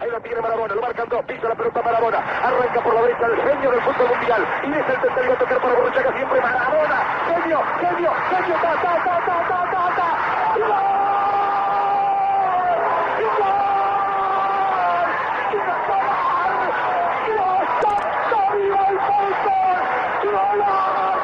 Ahí la tiene Marabona, lo marcan dos, pisa la pelota Marabona, arranca por la derecha el genio del fútbol mundial. Y es el tercero a tocar para Borruchaga siempre. Marabona, genio, genio, genio, ta, ta, ta, ta, ta, ta, ta. ¡Gol!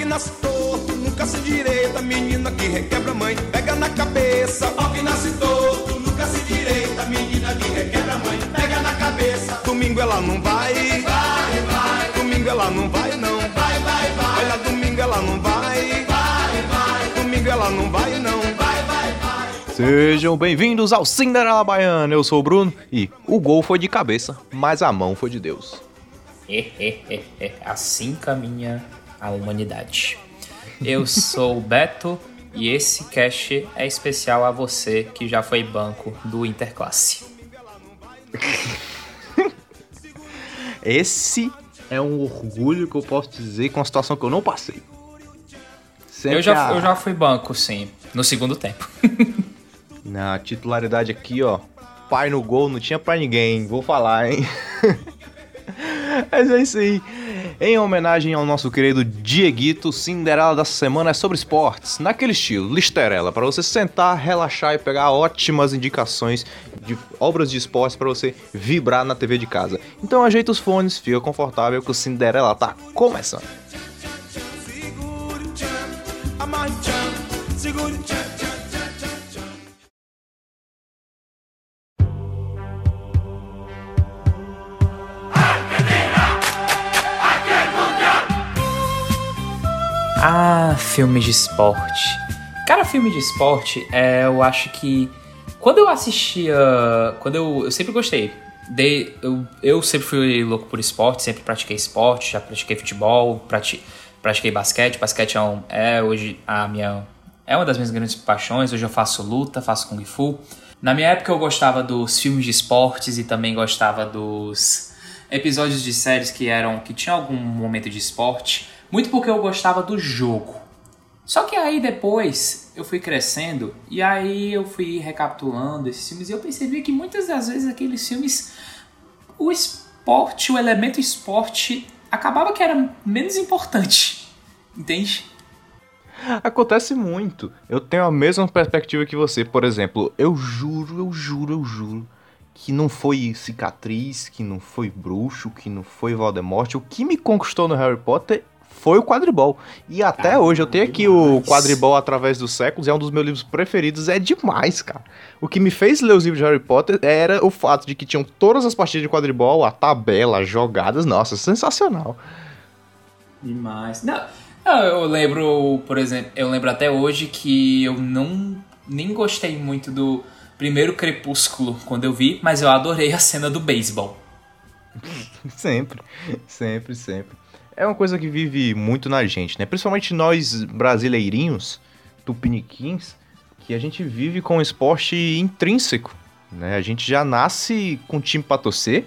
Que nasce torto, nunca se direita, menina que requebra a mãe, pega na cabeça. Pau que nasce torto, nunca se direita, menina que requebra a mãe, pega na cabeça. Domingo ela não vai, vai, vai. Domingo ela não vai, não, vai, vai, vai. Olha, domingo ela não vai, vai, vai. Domingo ela não vai, não, vai, vai, vai. Sejam bem-vindos ao Cinderela Baiana. Eu sou o Bruno e o gol foi de cabeça, mas a mão foi de Deus. assim caminha a humanidade. Eu sou o Beto e esse cast é especial a você que já foi banco do Interclasse. Esse é um orgulho que eu posso dizer com a situação que eu não passei. Sempre Eu já, a- eu já fui banco, sim, no segundo tempo. Na titularidade aqui, ó. Pai no gol, não tinha pra ninguém. Vou falar, hein? Mas é isso aí. Em homenagem ao nosso querido Dieguito, Cinderela da semana é sobre esportes. Naquele estilo, listerela, para você sentar, relaxar e pegar ótimas indicações de obras de esportes para você vibrar na TV de casa. Então ajeita os fones, fica confortável que o Cinderela tá começando. Segure Ah, filmes de esporte. Cara, filme de esporte, é, eu acho que. Quando eu assistia. Quando eu. Eu sempre gostei. De, eu, eu sempre fui louco por esporte, sempre pratiquei esporte, já pratiquei futebol, prati, pratiquei basquete. Basquete é, um- é hoje a minha. É uma das minhas grandes paixões. Hoje eu faço luta, faço Kung Fu. Na minha época eu gostava dos filmes de esportes e também gostava dos episódios de séries que eram. que tinham algum momento de esporte. Muito porque eu gostava do jogo. Só que aí depois eu fui crescendo e aí eu fui recapitulando esses filmes e eu percebi que muitas das vezes aqueles filmes, o esporte, o elemento esporte, acabava que era menos importante. Entende? Acontece muito. Eu tenho a mesma perspectiva que você. Por exemplo, eu juro, eu juro, eu juro que não foi cicatriz, que não foi bruxo, que não foi Voldemort. O que me conquistou no Harry Potter foi o quadribol. E até Ah, hoje eu tenho aqui o demais. quadribol através dos séculos, é um dos meus livros preferidos, é demais, cara. O que me fez ler os livros de Harry Potter era o fato de que tinham todas as partidas de quadribol, a tabela, as jogadas, nossa, sensacional. Demais. Não, não, eu lembro, por exemplo, eu lembro até hoje que eu não nem gostei muito do primeiro Crepúsculo quando eu vi, mas eu adorei a cena do beisebol. Sempre, sempre, sempre. É uma coisa que vive muito na gente, né? Principalmente nós brasileirinhos, tupiniquins, que a gente vive com o esporte intrínseco, né? A gente já nasce com time pra torcer,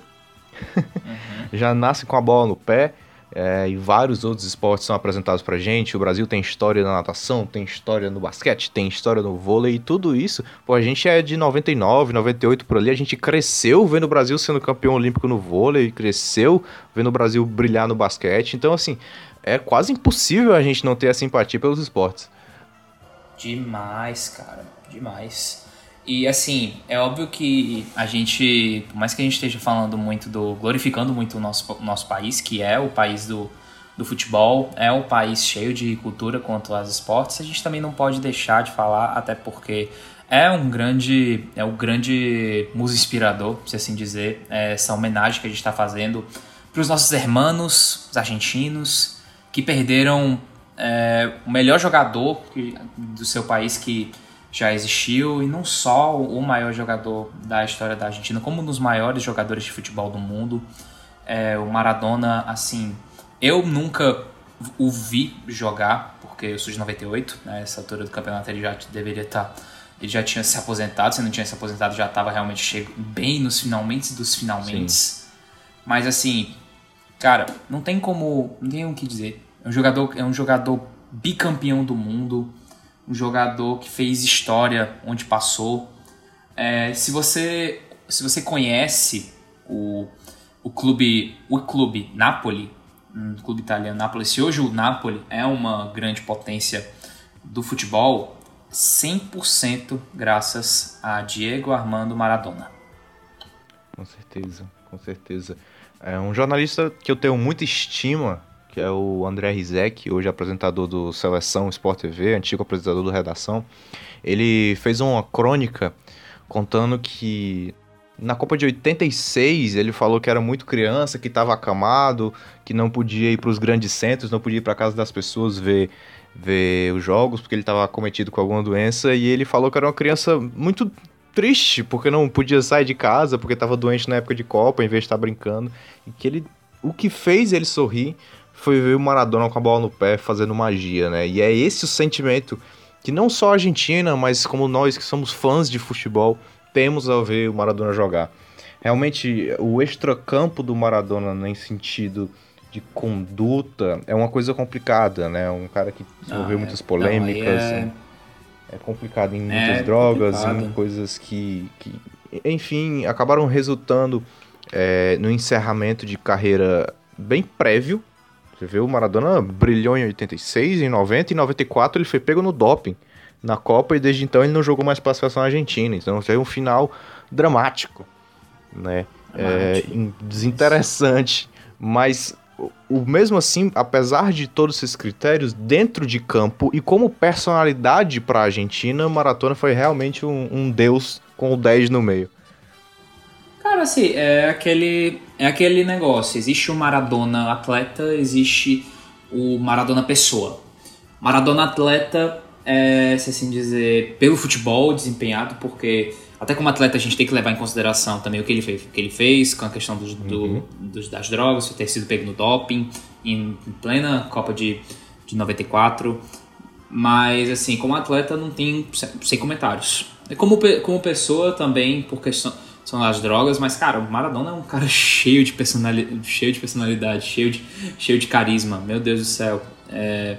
já nasce com a bola no pé, é, e vários outros esportes são apresentados pra gente. O Brasil tem história na natação, tem história no basquete, tem história no vôlei e tudo isso. Pô, a gente é de 99, 98 por ali, a gente cresceu vendo o Brasil sendo campeão olímpico no vôlei, cresceu vendo o Brasil brilhar no basquete. Então, assim, é quase impossível a gente não ter a simpatia pelos esportes. Demais, cara, demais. E assim, é óbvio que a gente, por mais que a gente esteja falando muito do. glorificando muito o nosso, nosso país, que é o país do, do futebol, é um país cheio de cultura quanto aos esportes, a gente também não pode deixar de falar, até porque é um grande. é o grande muso inspirador, se assim dizer, é essa homenagem que a gente está fazendo para os nossos hermanos, os argentinos, que perderam é, o melhor jogador do seu país que já existiu e não só o maior jogador da história da Argentina, como um dos maiores jogadores de futebol do mundo. É, o Maradona, assim, eu nunca o vi jogar, porque eu sou de 98, né? Essa altura do campeonato ele já deveria estar. Tá, ele já tinha se aposentado, se não tinha se aposentado, já estava realmente chego, bem nos finalmente dos finalmente. Mas assim, cara, não tem como. Não tem o que dizer. É um jogador, é um jogador bicampeão do mundo, um jogador que fez história onde passou. É, se você se você conhece o, o clube o clube Napoli, um clube italiano Napoli, se hoje o Napoli é uma grande potência do futebol, 100% graças a Diego Armando Maradona. Com certeza, com certeza. É um jornalista que eu tenho muita estima, que é o André Rizek, hoje apresentador do Seleção Sport TV, antigo apresentador do Redação. Ele fez uma crônica contando que na Copa de 86, ele falou que era muito criança, que estava acamado, que não podia ir para os grandes centros, não podia ir para casa das pessoas ver, ver os jogos, porque ele estava cometido com alguma doença. E ele falou que era uma criança muito triste, porque não podia sair de casa, porque estava doente na época de Copa, em vez de estar brincando. E que ele, o que fez ele sorrir foi ver o Maradona com a bola no pé fazendo magia, né? E é esse o sentimento que não só a Argentina, mas como nós que somos fãs de futebol temos ao ver o Maradona jogar. Realmente, o extracampo do Maradona, em sentido de conduta, é uma coisa complicada, né? Um cara que desenvolveu ah, muitas polêmicas. Não, é... é... complicado em é muitas drogas, complicado. em coisas que, que, enfim, acabaram resultando é, no encerramento de carreira bem prévio. Você vê, o Maradona brilhou em 86, em 90 e 94 ele foi pego no doping na Copa e desde então ele não jogou mais para a seleção argentina. Então foi um final dramático, né? É, desinteressante, mas o mesmo assim, apesar de todos esses critérios dentro de campo e como personalidade para a Argentina, Maratona foi realmente um, um, deus com o 10 no meio. Assim, é aquele, é aquele negócio. Existe o Maradona atleta, existe o Maradona pessoa. Maradona atleta é, se assim dizer, pelo futebol desempenhado, porque até como atleta a gente tem que levar em consideração também o que ele fez, que ele fez com a questão dos, uhum. do, dos, das drogas, ter sido pego no doping em, em plena Copa de, de 94. Mas, assim, como atleta não tem sem comentários. E como, como pessoa também, por questão são as drogas, mas, cara, o Maradona é um cara cheio de personalidade, cheio de, personalidade, cheio de, cheio de carisma. Meu Deus do céu. É,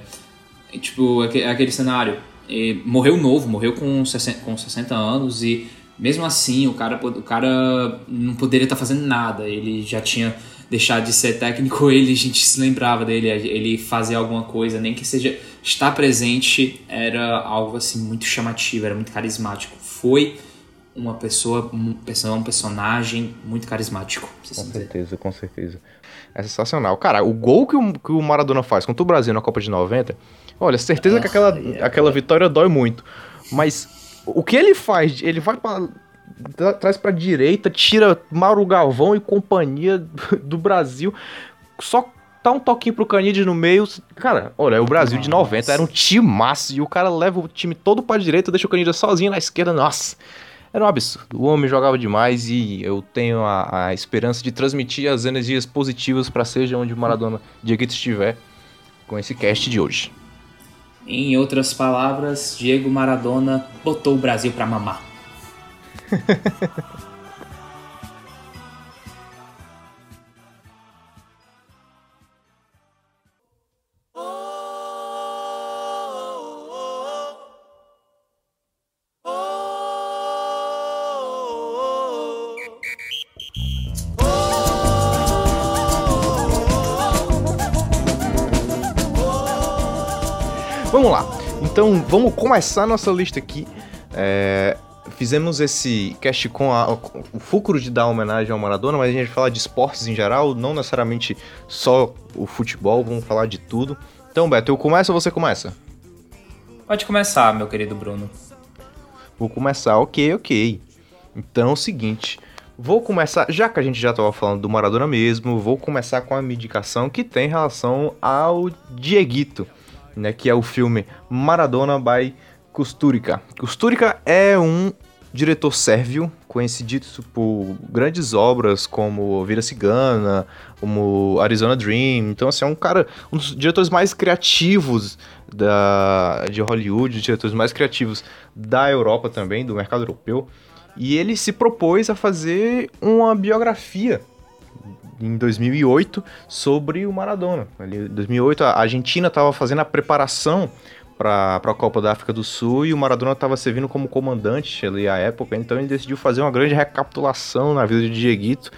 tipo, aquele cenário. E morreu novo, morreu com 60, com 60 anos e mesmo assim o cara, o cara não poderia estar tá fazendo nada. Ele já tinha deixado de ser técnico, ele a gente se lembrava dele, ele fazia alguma coisa, nem que seja estar presente, era algo assim muito chamativo, era muito carismático. Foi uma pessoa, um personagem muito carismático. Com certeza, dizer. com certeza. É sensacional. Cara, o gol que o, que o Maradona faz contra o Brasil na Copa de 90 Olha, certeza que aquela, aquela vitória dói muito. Mas o que ele faz? Ele vai para traz pra direita, tira Mauro Galvão e companhia do Brasil. Só tá um toquinho pro Canides no meio. Cara, olha, o Brasil de 90 era um time massa e o cara leva o time todo pra direita, deixa o Canides sozinho na esquerda. Nossa, era um absurdo. O homem jogava demais e eu tenho a, a esperança de transmitir as energias positivas para seja onde o Maradona Diego estiver com esse cast de hoje. Em outras palavras, Diego Maradona botou o Brasil para mamar. Vamos lá. Então, vamos começar nossa lista aqui. É, fizemos esse cast com, a, o fulcro de dar homenagem ao Maradona, mas a gente vai falar de esportes em geral, não necessariamente só o futebol, vamos falar de tudo. Então, Beto, eu começo ou você começa? Pode começar, meu querido Bruno. Vou começar, ok, ok. Então é o seguinte, vou começar, já que a gente já estava falando do Maradona mesmo, vou começar com a medicação que tem relação ao Dieguito né, que é o filme Maradona by Kusturica. Kusturica é um diretor sérvio, conhecido por grandes obras como Vira Cigana, como Arizona Dream. Então, assim, é um cara, um dos diretores mais criativos da, de Hollywood, os diretores mais criativos da Europa também, do mercado europeu. E ele se propôs a fazer uma biografia em 2008 sobre o Maradona. Em 2008 a Argentina estava fazendo a preparação para a Copa da África do Sul e o Maradona estava servindo como comandante ali à época, então ele decidiu fazer uma grande recapitulação na vida de Dieguito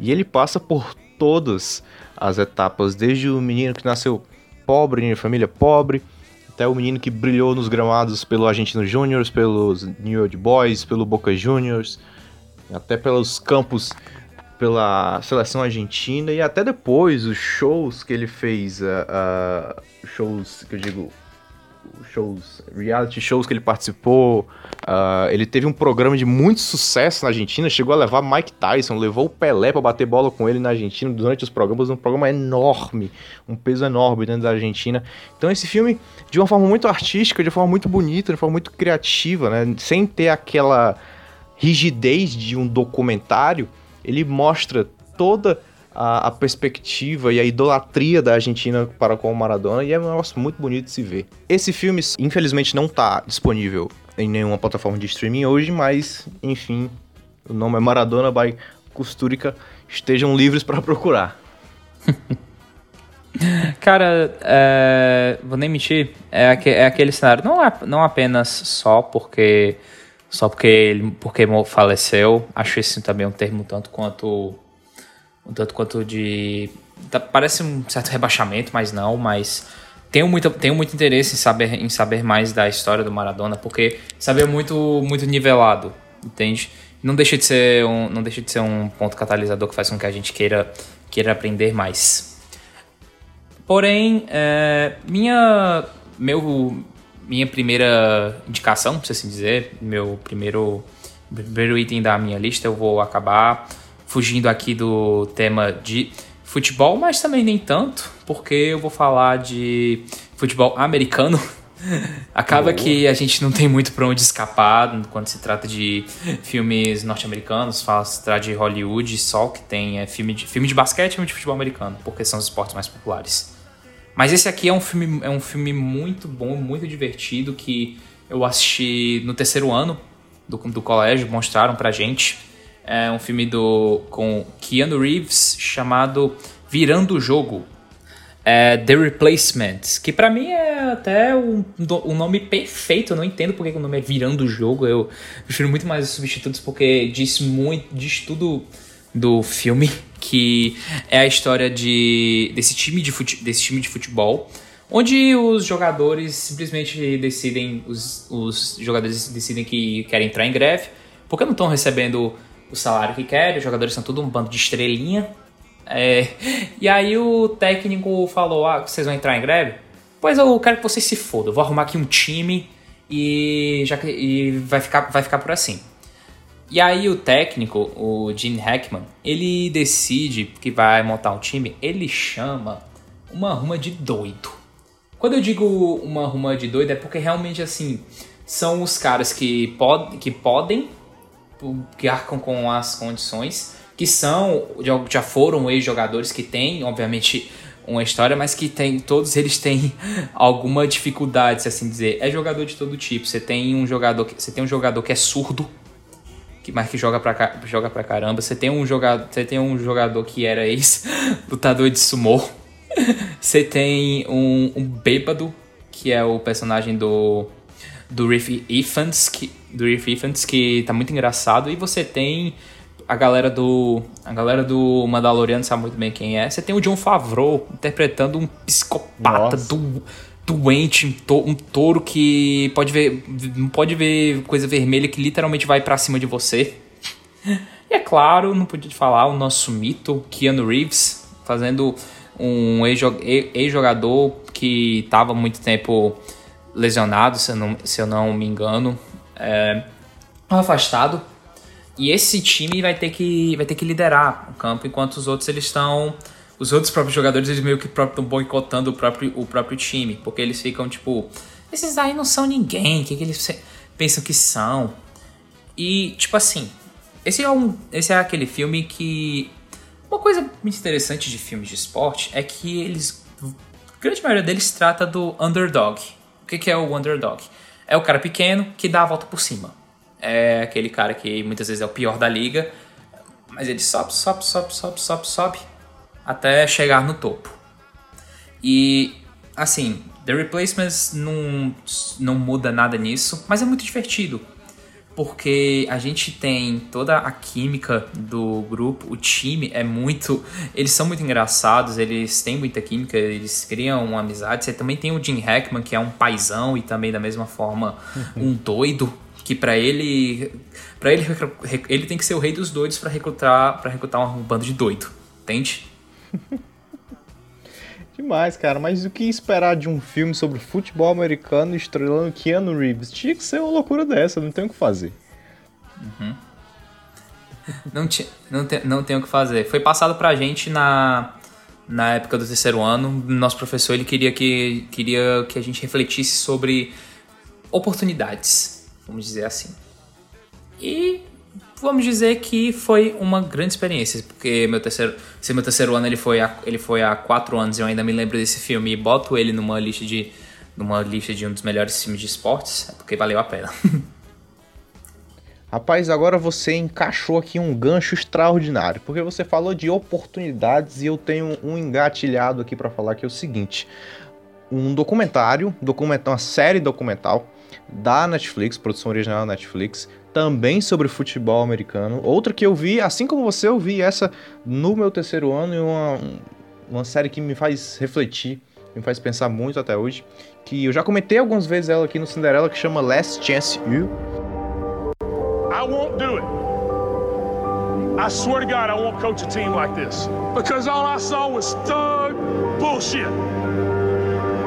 e ele passa por todas as etapas, desde o menino que nasceu pobre, em família pobre, até o menino que brilhou nos gramados pelo Argentino Júnior, pelos New York Boys, pelo Boca Juniors, até pelos campos pela seleção argentina e até depois os shows que ele fez, uh, uh, shows que eu digo, shows, reality shows que ele participou. Uh, ele teve um programa de muito sucesso na Argentina, chegou a levar Mike Tyson, levou o Pelé para bater bola com ele na Argentina durante os programas, um programa enorme, um peso enorme dentro da Argentina. Então esse filme, de uma forma muito artística, de uma forma muito bonita, de uma forma muito criativa, né, sem ter aquela rigidez de um documentário, ele mostra toda a, a, perspectiva e a idolatria da Argentina para com o Maradona e é um negócio muito bonito de se ver. Esse filme, infelizmente, não está disponível em nenhuma plataforma de streaming hoje, mas, enfim, o nome é Maradona by Costurica. Estejam livres para procurar. Cara, é, vou nem mentir, é, é, aquele cenário, não, é, não apenas só porque só porque ele porque faleceu, acho esse também um termo tanto quanto um tanto quanto de. Tá, parece um certo rebaixamento, mas não, mas tenho muito, tenho muito interesse em saber, em saber mais da história do Maradona, porque saber muito, muito nivelado, entende? Não deixa de ser um, não deixa de ser um ponto catalisador que faz com que a gente queira, queira aprender mais. Porém, é, minha, meu, minha primeira indicação, se assim dizer, meu primeiro, primeiro item da minha lista, eu vou acabar fugindo aqui do tema de futebol, mas também nem tanto, porque eu vou falar de futebol americano. Acaba oh. que a gente não tem muito para onde escapar quando se trata de filmes norte-americanos, se trata de Hollywood, só que tem é, filme, de, filme de basquete e filme de futebol americano, porque são os esportes mais populares. Mas esse aqui é um filme, é um filme muito bom, muito divertido, que eu assisti no terceiro ano do, do colégio, mostraram pra gente. É um filme do com Keanu Reeves chamado Virando o Jogo. É The Replacements, que para mim é até um, um nome perfeito. Eu não entendo porque o nome é Virando o Jogo. Eu prefiro muito mais os substitutos porque diz muito, diz tudo do filme, que é a história de desse time de, fute, desse time de futebol, onde os jogadores simplesmente decidem, os, os jogadores decidem que querem entrar em greve, porque não estão recebendo o salário que querem, os jogadores são tudo um bando de estrelinha. É, e aí o técnico falou: Ah, vocês vão entrar em greve? Pois eu quero que vocês se fodam. Vou arrumar aqui um time e, já, e vai, ficar, vai ficar por assim. E aí o técnico, o Gene Hackman, ele decide que vai montar um time, ele chama uma ruma de doido. Quando eu digo uma ruma de doido é porque realmente assim, são os caras que, pod que podem que arcam com as condições, que são, já foram ex-jogadores que têm, obviamente, uma história, mas que tem, todos eles têm alguma dificuldade, se assim dizer. É jogador de todo tipo. Você tem um jogador que, você tem um jogador que é surdo, que, mas que joga pra, joga pra caramba. Você tem um jogador, você tem um jogador que era ex-lutador de sumô. Você tem um, um bêbado, que é o personagem do do Riff Ifans, que, do Riff Ifans, que tá muito engraçado. E você tem a galera do. A galera do Mandaloriano sabe muito bem quem é. Você tem o John Favreau interpretando um psicopata do, doente, um, to, touro que pode ver. Não pode ver coisa vermelha que literalmente vai para cima de você. E é claro, não podia falar, o nosso mito, Keanu Reeves, fazendo um ex-jogador que estava muito tempo lesionado, se eu não, se eu não me engano, é, afastado. E esse time vai ter que, vai ter que liderar o campo, enquanto os outros eles estão. Os outros próprios jogadores eles meio que estão boicotando o próprio, o próprio time, porque eles ficam tipo: esses aí não são ninguém, o que, que eles pensam que são? E, tipo assim, esse é, um, esse é aquele filme que. Uma coisa muito interessante de filmes de esporte é que eles. A grande maioria deles trata do underdog. O que, que é o underdog? É o cara pequeno que dá a volta por cima. É aquele cara que muitas vezes é o pior da liga, mas ele sobe, sobe, sobe, sobe, sobe, sobe até chegar no topo. E assim, The Replacements não, não muda nada nisso, mas é muito divertido. Porque a gente tem toda a química do grupo, o time é muito. Eles são muito engraçados, eles têm muita química, eles criam uma amizade. Você também tem o Jim Hackman, que é um paizão e também da mesma forma um doido. Que para ele. para ele, ele tem que ser o rei dos doidos para recrutar para recrutar um bando de doido. Entende? Demais, cara. Mas o que esperar de um filme sobre futebol americano estrelando Keanu Reeves? Tinha que ser uma loucura dessa, não tem o que fazer. Uhum. Não, ti, não, te, não tem o que fazer. Foi passado pra gente na, na época do terceiro ano. Nosso professor ele queria que, queria que a gente refletisse sobre oportunidades, vamos dizer assim. E vamos dizer que foi uma grande experiência, porque meu terceiro, se meu terceiro ano ele foi, há, ele foi há quatro anos eu ainda me lembro desse filme e boto ele numa lista de, numa lista de um dos melhores filmes de esportes, é porque valeu a pena. Rapaz, agora você encaixou aqui um gancho extraordinário, porque você falou de oportunidades e eu tenho um engatilhado aqui para falar que é o seguinte: um documentário, documental, uma série documental da Netflix, produção original da Netflix, também sobre futebol americano. Outra que eu vi, assim como você, eu vi essa no meu terceiro ano e uma, uma série que me faz refletir, me faz pensar muito até hoje. Que eu já comentei algumas vezes ela aqui no Cinderela, que chama Last Chance U. I won't do it. I swear to God, I won't coach a team like this. Because all I saw was thug bullshit.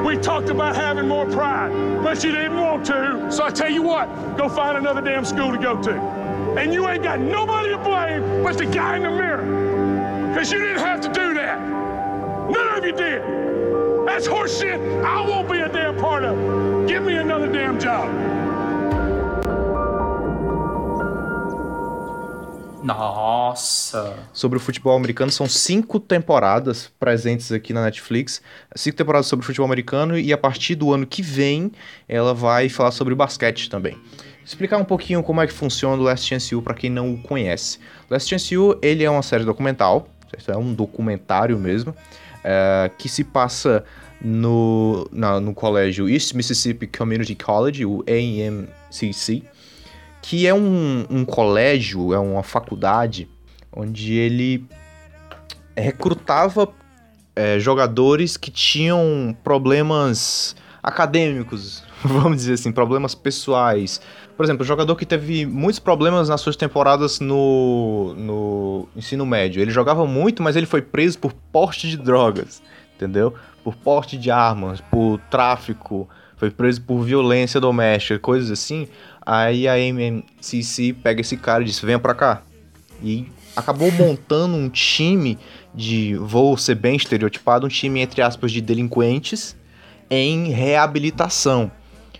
We talked about having more pride, but you didn't want to. So I tell you what, go find another damn school to go to. And you ain't got nobody to blame but the guy in the mirror. Because you didn't have to do that. None of you did. That's horseshit. I won't be a damn part of. Give me another damn job. Nossa! Sobre o futebol americano, são cinco temporadas presentes aqui na Netflix. Cinco temporadas sobre o futebol americano e a partir do ano que vem ela vai falar sobre basquete também. Explicar um pouquinho como é que funciona o Last Chance U para quem não o conhece. Last Chance U ele é uma série documental, é um documentário mesmo, é, que se passa no, na, no colégio East Mississippi Community College, o AMCC, que é um, um colégio, é uma faculdade, onde ele recrutava é, jogadores que tinham problemas acadêmicos, vamos dizer assim, problemas pessoais. Por exemplo, um jogador que teve muitos problemas nas suas temporadas no, no ensino médio. Ele jogava muito, mas ele foi preso por porte de drogas, entendeu? Por porte de armas, por tráfico, foi preso por violência doméstica, coisas assim. Aí a MMCC pega esse cara e diz: venha pra cá. E acabou montando um time de, vou ser bem estereotipado, um time entre aspas de delinquentes em reabilitação.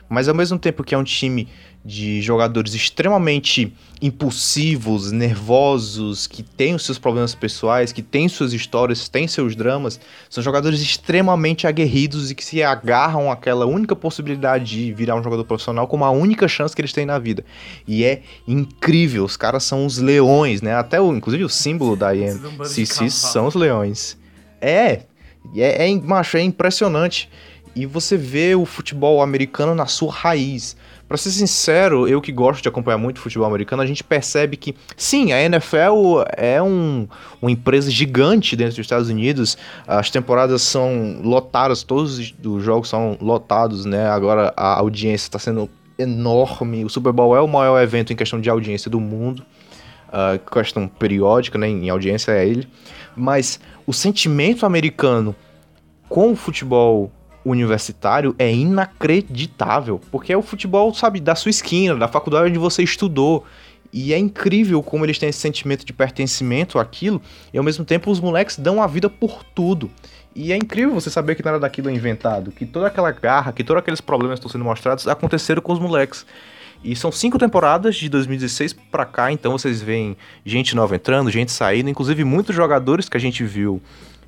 Mas ao mesmo tempo que é um time de jogadores extremamente impulsivos, nervosos, que têm os seus problemas pessoais, que têm suas histórias, têm seus dramas, são jogadores extremamente aguerridos e que se agarram àquela única possibilidade de virar um jogador profissional como a única chance que eles têm na vida. E é incrível, os caras são os leões, né? Até o, inclusive o símbolo da IMCC são os leões. É, é, é, macho, é impressionante. E você vê o futebol americano na sua raiz. Para ser sincero, eu que gosto de acompanhar muito futebol americano, a gente percebe que, sim, a NFL é um, uma empresa gigante dentro dos Estados Unidos. As temporadas são lotadas, todos os jogos são lotados, né? Agora a audiência está sendo enorme. O Super Bowl é o maior evento em questão de audiência do mundo. Uh, questão periódica, né? Em audiência é ele. Mas o sentimento americano com o futebol universitário é inacreditável, porque é o futebol, sabe, da sua esquina, da faculdade onde você estudou. E é incrível como eles têm esse sentimento de pertencimento àquilo, e ao mesmo tempo os moleques dão a vida por tudo. E é incrível você saber que nada daquilo é inventado, que toda aquela garra, que todos aqueles problemas que estão sendo mostrados aconteceram com os moleques. E são cinco temporadas de 2016 para cá, então vocês veem gente nova entrando, gente saindo, inclusive muitos jogadores que a gente viu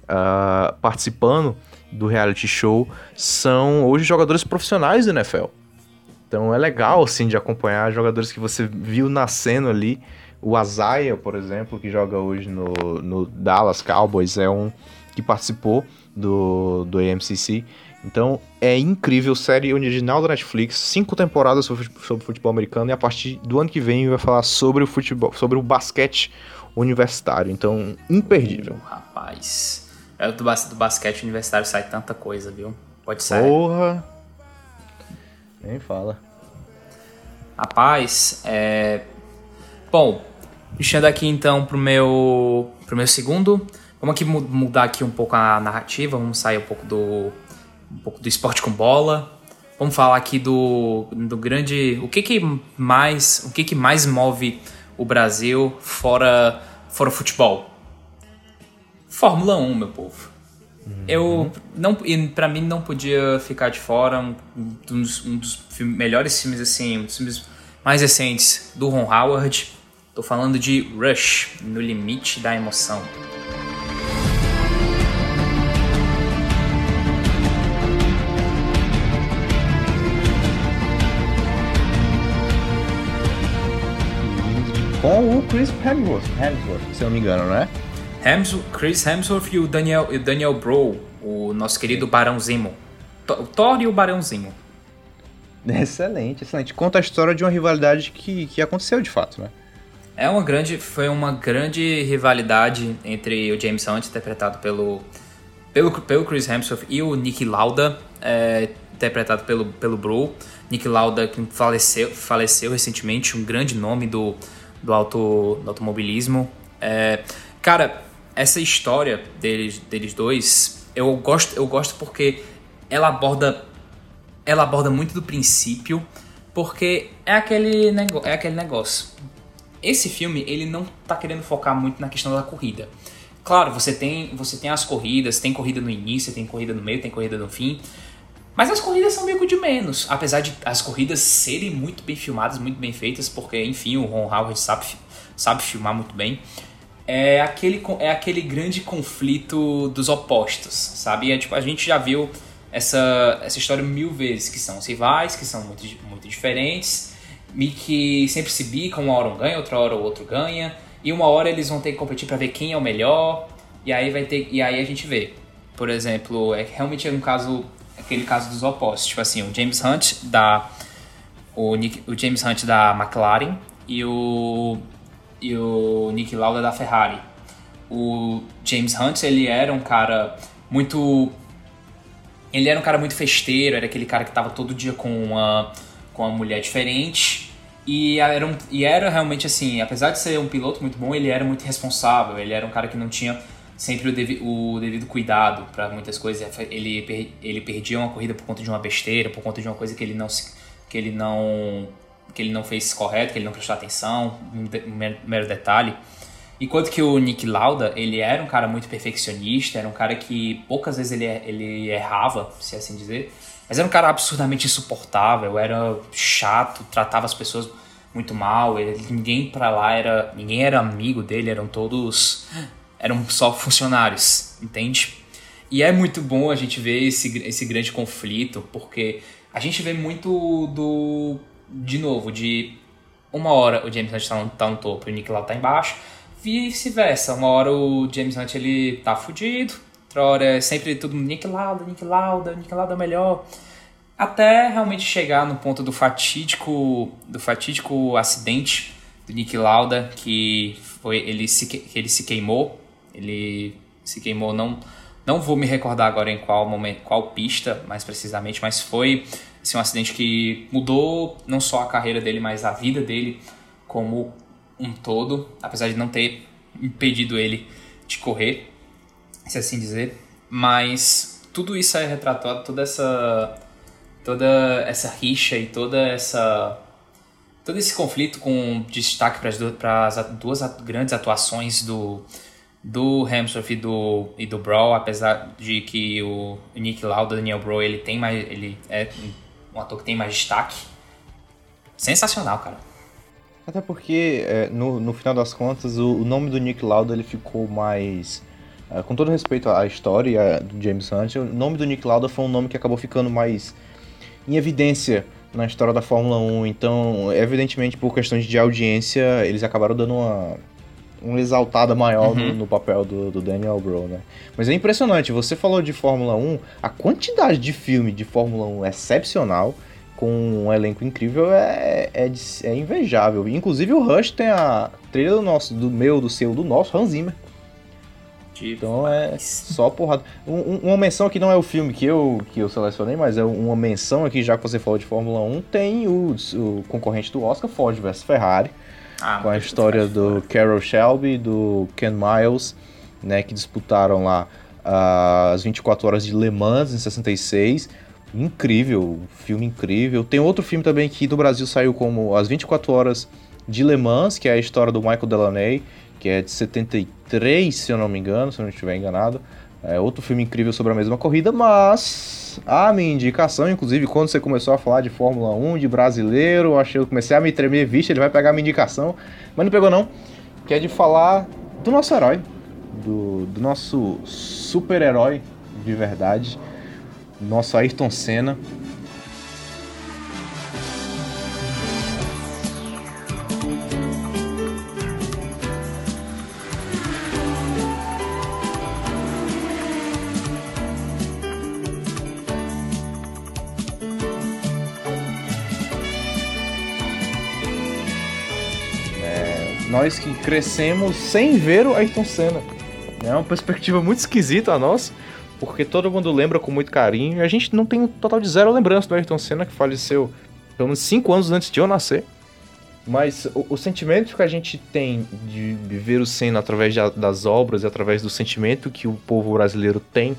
uh, participando do reality show são hoje jogadores profissionais do NFL. Então é legal, assim, de acompanhar jogadores que você viu nascendo ali. O Azaia, por exemplo, que joga hoje no, no Dallas Cowboys, é um que participou do, do AMCC. Então é incrível, série original da Netflix, cinco temporadas sobre, sobre futebol americano e a partir do ano que vem vai falar sobre o futebol, sobre o basquete universitário. Então, imperdível. Rapaz, é do, bas do basquete universitário sai tanta coisa, viu? Pode sair. Porra! Nem fala. Rapaz, é. Bom, deixando aqui então pro meu, pro meu segundo. Vamos aqui mudar aqui um pouco a narrativa, vamos sair um pouco do um pouco do esporte com bola. Vamos falar aqui do, do grande. O que, que mais. O que, que mais move o Brasil fora, fora futebol? Fórmula 1, meu povo. Uhum. Eu não, para mim não podia ficar de fora um, dos, um dos melhores filmes assim, um dos filmes mais recentes do Ron Howard. Tô falando de Rush, no limite da emoção. com o Chris Hemsworth, Hemsworth se eu não me engano, não é? Hemsworth, Chris Hemsworth e o Daniel, o Daniel Bro, o nosso querido Barão Zemo. O Thor e o Barão Zemo. Excelente, excelente. Conta a história de uma rivalidade que, que aconteceu de fato, né? É uma grande, foi uma grande rivalidade entre o James Hunt, interpretado pelo, pelo, pelo Chris Hemsworth, e o Nick Lauda, é, interpretado pelo, pelo Bro. Nick Lauda, que faleceu, faleceu recentemente, um grande nome do, do, auto, do automobilismo. É, cara, essa história deles, deles dois, eu gosto, eu gosto porque ela aborda, ela aborda muito do princípio, porque é aquele, é aquele negócio. Esse filme, ele não tá querendo focar muito na questão da corrida. Claro, você tem, você tem as corridas, tem corrida no início, tem corrida no meio, tem corrida no fim, mas as corridas são meio de menos, apesar de as corridas serem muito bem filmadas, muito bem feitas, porque, enfim, o Ron Howard sabe, sabe filmar muito bem. É aquele, é aquele grande conflito dos opostos, sabe? É, tipo, a gente já viu essa, essa história mil vezes, que são rivais, que são muito, muito diferentes, e que sempre se bicam, uma hora um ganha, outra hora o outro ganha, e uma hora eles vão ter que competir para ver quem é o melhor, e aí vai ter e aí a gente vê. Por exemplo, é realmente é um caso aquele caso dos opostos. Tipo assim, o James Hunt da. O, Nick, o James Hunt da McLaren e o, e o Nick Lauda da Ferrari. O James Hunt, ele era um cara muito. Ele era um cara muito festeiro, era aquele cara que tava todo dia com uma, com uma mulher diferente. E era, um, e era realmente assim, apesar de ser um piloto muito bom, ele era muito responsável, ele era um cara que não tinha sempre o, devi o devido cuidado para muitas coisas. Ele, ele perdia uma corrida por conta de uma besteira, por conta de uma coisa que ele não que ele não que ele não fez correto, que ele não prestou atenção, um mero detalhe. Enquanto que o Nick Lauda, ele era um cara muito perfeccionista, era um cara que poucas vezes ele, ele errava, se assim dizer, mas era um cara absurdamente insuportável, era chato, tratava as pessoas muito mal, ele, ninguém para lá era, ninguém era amigo dele, eram todos eram só funcionários, entende? E é muito bom a gente ver esse, esse grande conflito, porque a gente vê muito do. De novo, de uma hora o James Hunt tá no, tá no topo e o Nick Lauda tá embaixo, vice-versa. Uma hora o James Hunt ele tá fudido, outra hora é sempre tudo Nick Lauda, Nick Lauda, Nick Lauda é melhor. Até realmente chegar no ponto do fatídico, do fatídico acidente do Nick Lauda, que foi ele se, que ele se queimou ele se queimou, não, não vou me recordar agora em qual momento, qual pista mais precisamente, mas foi assim, um acidente que mudou não só a carreira dele, mas a vida dele como um todo, apesar de não ter impedido ele de correr, se assim dizer, mas tudo isso é retratado, toda essa toda essa rixa e toda essa todo esse conflito com destaque para as duas, para as duas grandes atuações do do Hemsworth e do, e do Brawl, apesar de que o Nick Lauda, Daniel Brawl, ele tem mais, ele é um ator que tem mais destaque. sensacional, cara. Até porque, é, no, no final das contas, o, o, nome do Nick Lauda ele ficou mais. É, com todo respeito à história do James Hunt, o nome do Nick Lauda foi um nome que acabou ficando mais em evidência na história da Fórmula 1. Então, evidentemente, por questões de audiência, eles acabaram dando uma, uma exaltada maior uhum. no, no, papel do, do Daniel Bro, né? Mas é impressionante, você falou de Fórmula 1, a quantidade de filme de Fórmula 1 é excepcional, com um elenco incrível, é, é, é invejável. Inclusive o Rush tem a trilha do nosso, do meu, do seu, do nosso, Hans Zimmer. Então é só porrada. Um, uma menção que não é o filme que eu, que eu selecionei, mas é uma menção aqui, já que você falou de Fórmula 1, tem o, o concorrente do Oscar, Ford vs Ferrari. Ah, com a história do Carroll Shelby e do Ken Miles, né, que disputaram lá uh, as 24 horas de Le Mans em 66. Incrível, filme incrível. Tem outro filme também que do Brasil saiu como As 24 Horas de Le Mans, que é a história do Michael Delaney, que é de 73, se eu não me engano, se eu não estiver enganado. É outro filme incrível sobre a mesma corrida, mas a minha indicação, inclusive quando você começou a falar de Fórmula 1, de brasileiro, eu achei eu comecei a me tremer, vixe, ele vai pegar a minha indicação, mas não pegou não, que é de falar do nosso herói, do, do nosso super-herói de verdade, nosso Ayrton Senna, nós que crescemos sem ver o Ayrton Senna. É uma perspectiva muito esquisita a nossa, porque todo mundo lembra com muito carinho e a gente não tem um total de zero lembrança do Ayrton Senna, que faleceu pelo menos 5 anos antes de eu nascer. Mas o, o, sentimento que a gente tem de, ver o Senna através de, das obras e através do sentimento que o povo brasileiro tem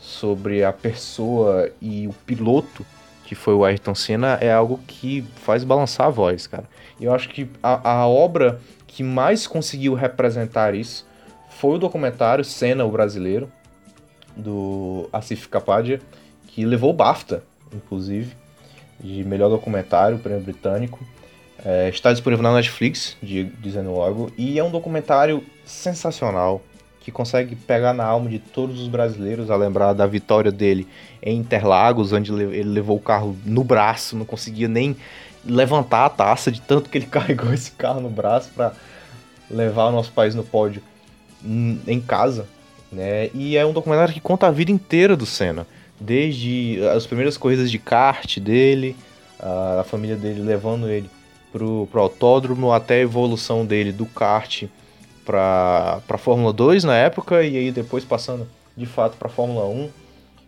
sobre a pessoa e o piloto que foi o Ayrton Senna é algo que faz balançar a voz, cara. Eu acho que a, a obra que mais conseguiu representar isso foi o documentário Cena, o Brasileiro, do Asif Kapadia, que levou o BAFTA, inclusive, de melhor documentário, prêmio britânico. É, está disponível na Netflix, de, dizendo logo, e é um documentário sensacional, que consegue pegar na alma de todos os brasileiros a lembrar da vitória dele em Interlagos, onde ele levou o carro no braço, não conseguia nem levantar a taça de tanto que ele carregou esse carro no braço para levar o nosso país no pódio em casa, né? E é um documentário que conta a vida inteira do Senna, desde as primeiras corridas de kart dele, a família dele levando ele pro, pro autódromo, até a evolução dele do kart para para Fórmula 2 na época e aí depois passando de fato para Fórmula 1,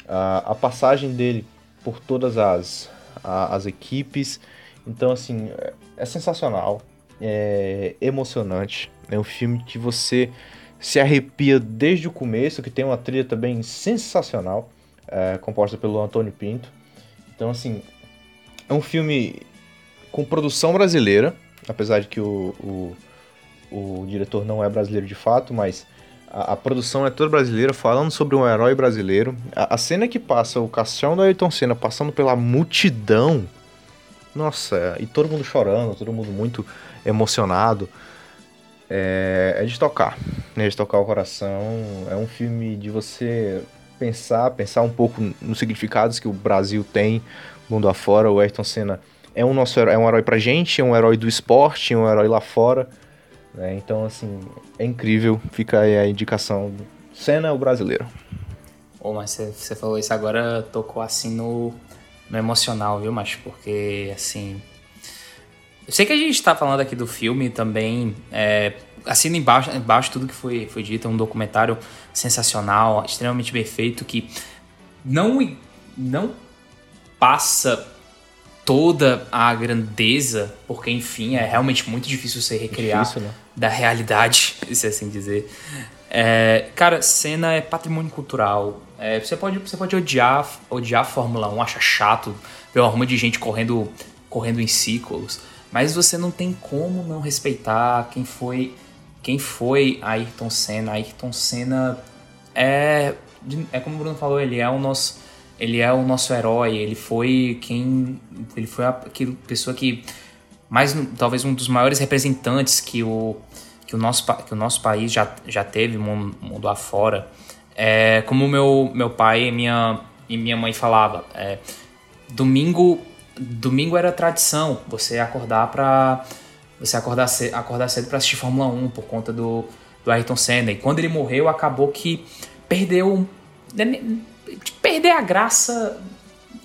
a, a passagem dele por todas as, as equipes então, assim, é, é sensacional, é emocionante. É um filme que você se arrepia desde o começo, que tem uma trilha também sensacional, é, composta pelo Antônio Pinto. Então, assim, é um filme com produção brasileira, apesar de que o, o, o diretor não é brasileiro de fato, mas a, a, produção é toda brasileira, falando sobre um herói brasileiro. A, a cena que passa o caixão da Ayrton Senna passando pela multidão nossa, e todo mundo chorando, todo mundo muito emocionado. É, é de tocar, né? De tocar o coração. É um filme de você pensar, pensar um pouco nos significados que o Brasil tem mundo afora. O Ayrton Senna é um nosso é um herói pra gente, é um herói do esporte, é um herói lá fora. Né? Então, assim, é incrível. Fica aí a indicação. Senna, o brasileiro. Oh, mas você falou isso agora, tocou assim no, no emocional, viu, mas porque assim. Eu sei que a gente tá falando aqui do filme também. É, assina embaixo, embaixo tudo que foi, foi dito. É um documentário sensacional, extremamente bem feito, que não, não passa toda a grandeza, porque enfim, é realmente muito difícil você recriar difícil, né? da realidade, se assim dizer. É, cara, cena é patrimônio cultural. É, você, pode, você pode odiar, odiar a Fórmula 1, achar chato ver uma arruma de gente correndo, correndo em círculos, mas você não tem como não respeitar quem foi quem foi Ayrton Senna. Ayrton Senna é, é como o Bruno falou, ele é o nosso ele é o nosso herói, ele foi quem ele foi a, pessoa que mais talvez um dos maiores representantes que o, que o, nosso, que o nosso país já, já teve mundo, mundo afora. É, como meu, meu pai e minha, e minha mãe falava, é, domingo domingo era tradição você acordar para você acordar, cedo, acordar cedo para assistir Fórmula 1 por conta do, do Ayrton Senna. E quando ele morreu, acabou que perdeu. Né, perder a graça.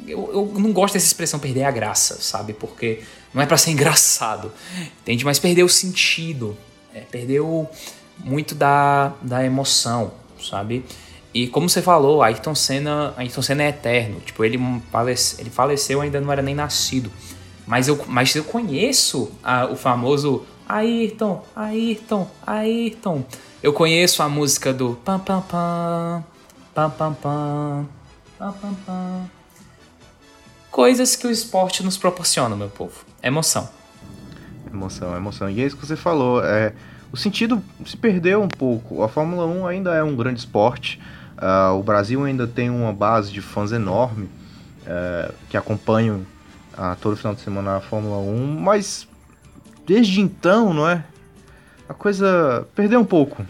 Eu, eu não gosto dessa expressão perder a graça, sabe? Porque não é para ser engraçado, entende? Mas perdeu o sentido, é, perdeu muito da, da emoção, sabe? E como você falou, Ayrton Senna, Ayrton Senna é eterno. Tipo, ele, falece, ele faleceu ainda não era nem nascido. Mas eu, mas eu conheço a, o famoso Ayrton, Ayrton, Ayrton. Eu conheço a música do pam pam pam, pam pam pam, pam pam pam. Coisas que o esporte nos proporciona, meu povo. Emoção. Emoção, emoção. E é isso que você falou. É, o sentido se perdeu um pouco. A Fórmula 1 ainda é um grande esporte. Uh, o Brasil ainda tem uma base de fãs enorme uh, que acompanham uh, todo final de semana a Fórmula 1, mas desde então, não é? A coisa perdeu um pouco.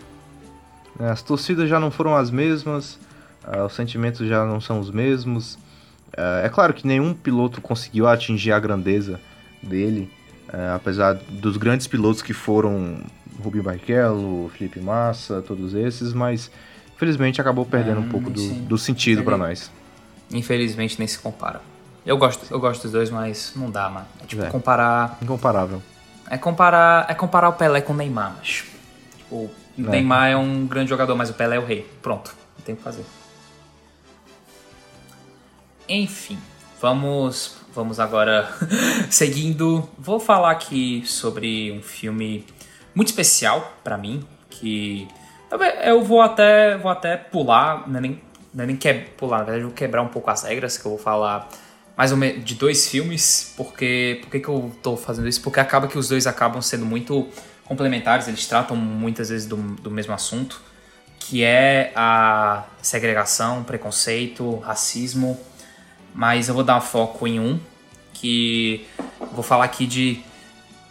As torcidas já não foram as mesmas, uh, os sentimentos já não são os mesmos. é claro que nenhum piloto conseguiu atingir a grandeza dele, apesar dos grandes pilotos que foram Rubinho Barrichello, Felipe Massa, todos esses, mas Infelizmente acabou perdendo um pouco do, do sentido para nós. Infelizmente nem se compara. Eu gosto, eu gosto dos dois, mas não dá, mano. É tipo é. comparar. Incomparável. É comparar, é comparar o Pelé com o Neymar, mas. Tipo, o é. Neymar é um grande jogador, mas o Pelé é o rei. Pronto, não tem o que fazer. Enfim, vamos vamos agora seguindo. Vou falar aqui sobre um filme muito especial para mim, que eu vou até, vou até pular, não é nem, não é nem que, pular, na verdade eu vou quebrar um pouco as regras, que eu vou falar mais ou menos de dois filmes, porque por que eu tô fazendo isso? Porque acaba que os dois acabam sendo muito complementares, eles tratam muitas vezes do, do mesmo assunto, que é a segregação, preconceito, racismo, mas eu vou dar foco em um, que vou falar aqui de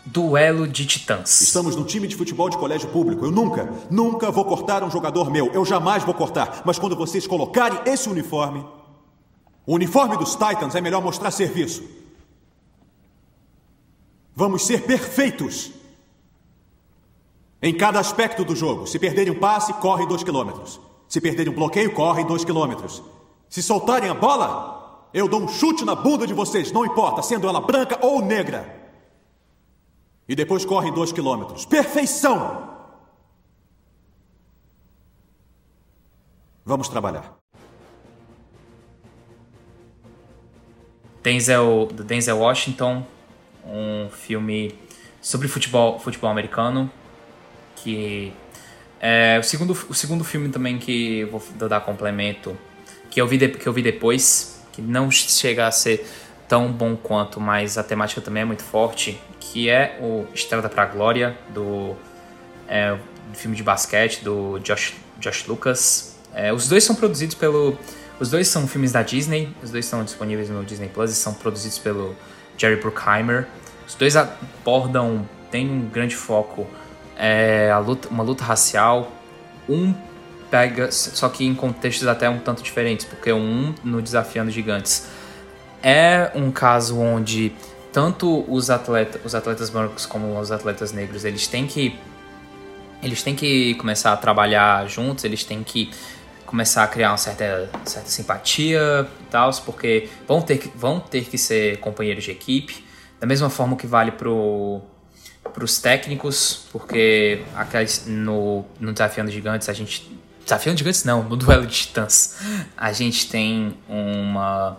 Duelo de Titãs. Estamos no time de futebol de colégio público. Eu nunca, nunca vou cortar um jogador meu. Eu jamais vou cortar. Mas quando vocês colocarem esse uniforme, o uniforme dos Titans é melhor mostrar serviço. Vamos ser perfeitos. Em cada aspecto do jogo. Se perderem um passe, correm dois quilômetros. Se perderem um bloqueio, correm dois quilômetros. Se soltarem a bola, eu dou um chute na bunda de vocês, não importa, sendo ela branca ou negra. E depois correm dois quilômetros. Perfeição! Vamos trabalhar. Denzel, Denzel Washington, um filme sobre futebol, futebol americano, que é o segundo, o segundo filme também que vou dar complemento, que eu vi, de, que eu vi depois, que não chega a ser tão bom quanto, mas a temática também é muito forte, que é o Estrada para a Glória, do, é, filme de basquete do Josh, Josh Lucas. É, os dois são produzidos pelo. Os dois são filmes da Disney, os dois estão disponíveis no Disney Plus e são produzidos pelo Jerry Bruckheimer. Os dois abordam, tem um grande foco, é, luta, uma luta racial. Um pega, só que em contextos até um tanto diferentes, porque um no Desafiando Gigantes é um caso onde tanto os atletas, os atletas brancos como os atletas negros, eles têm que eles têm que começar a trabalhar juntos, eles têm que começar a criar uma certa, certa simpatia e tal, porque vão ter, que, vão ter que ser companheiros de equipe, da mesma forma que vale para os técnicos, porque aquelas, no, no Desafiando Gigantes a gente. Desafiando Gigantes não, no Duelo de Titãs a gente tem uma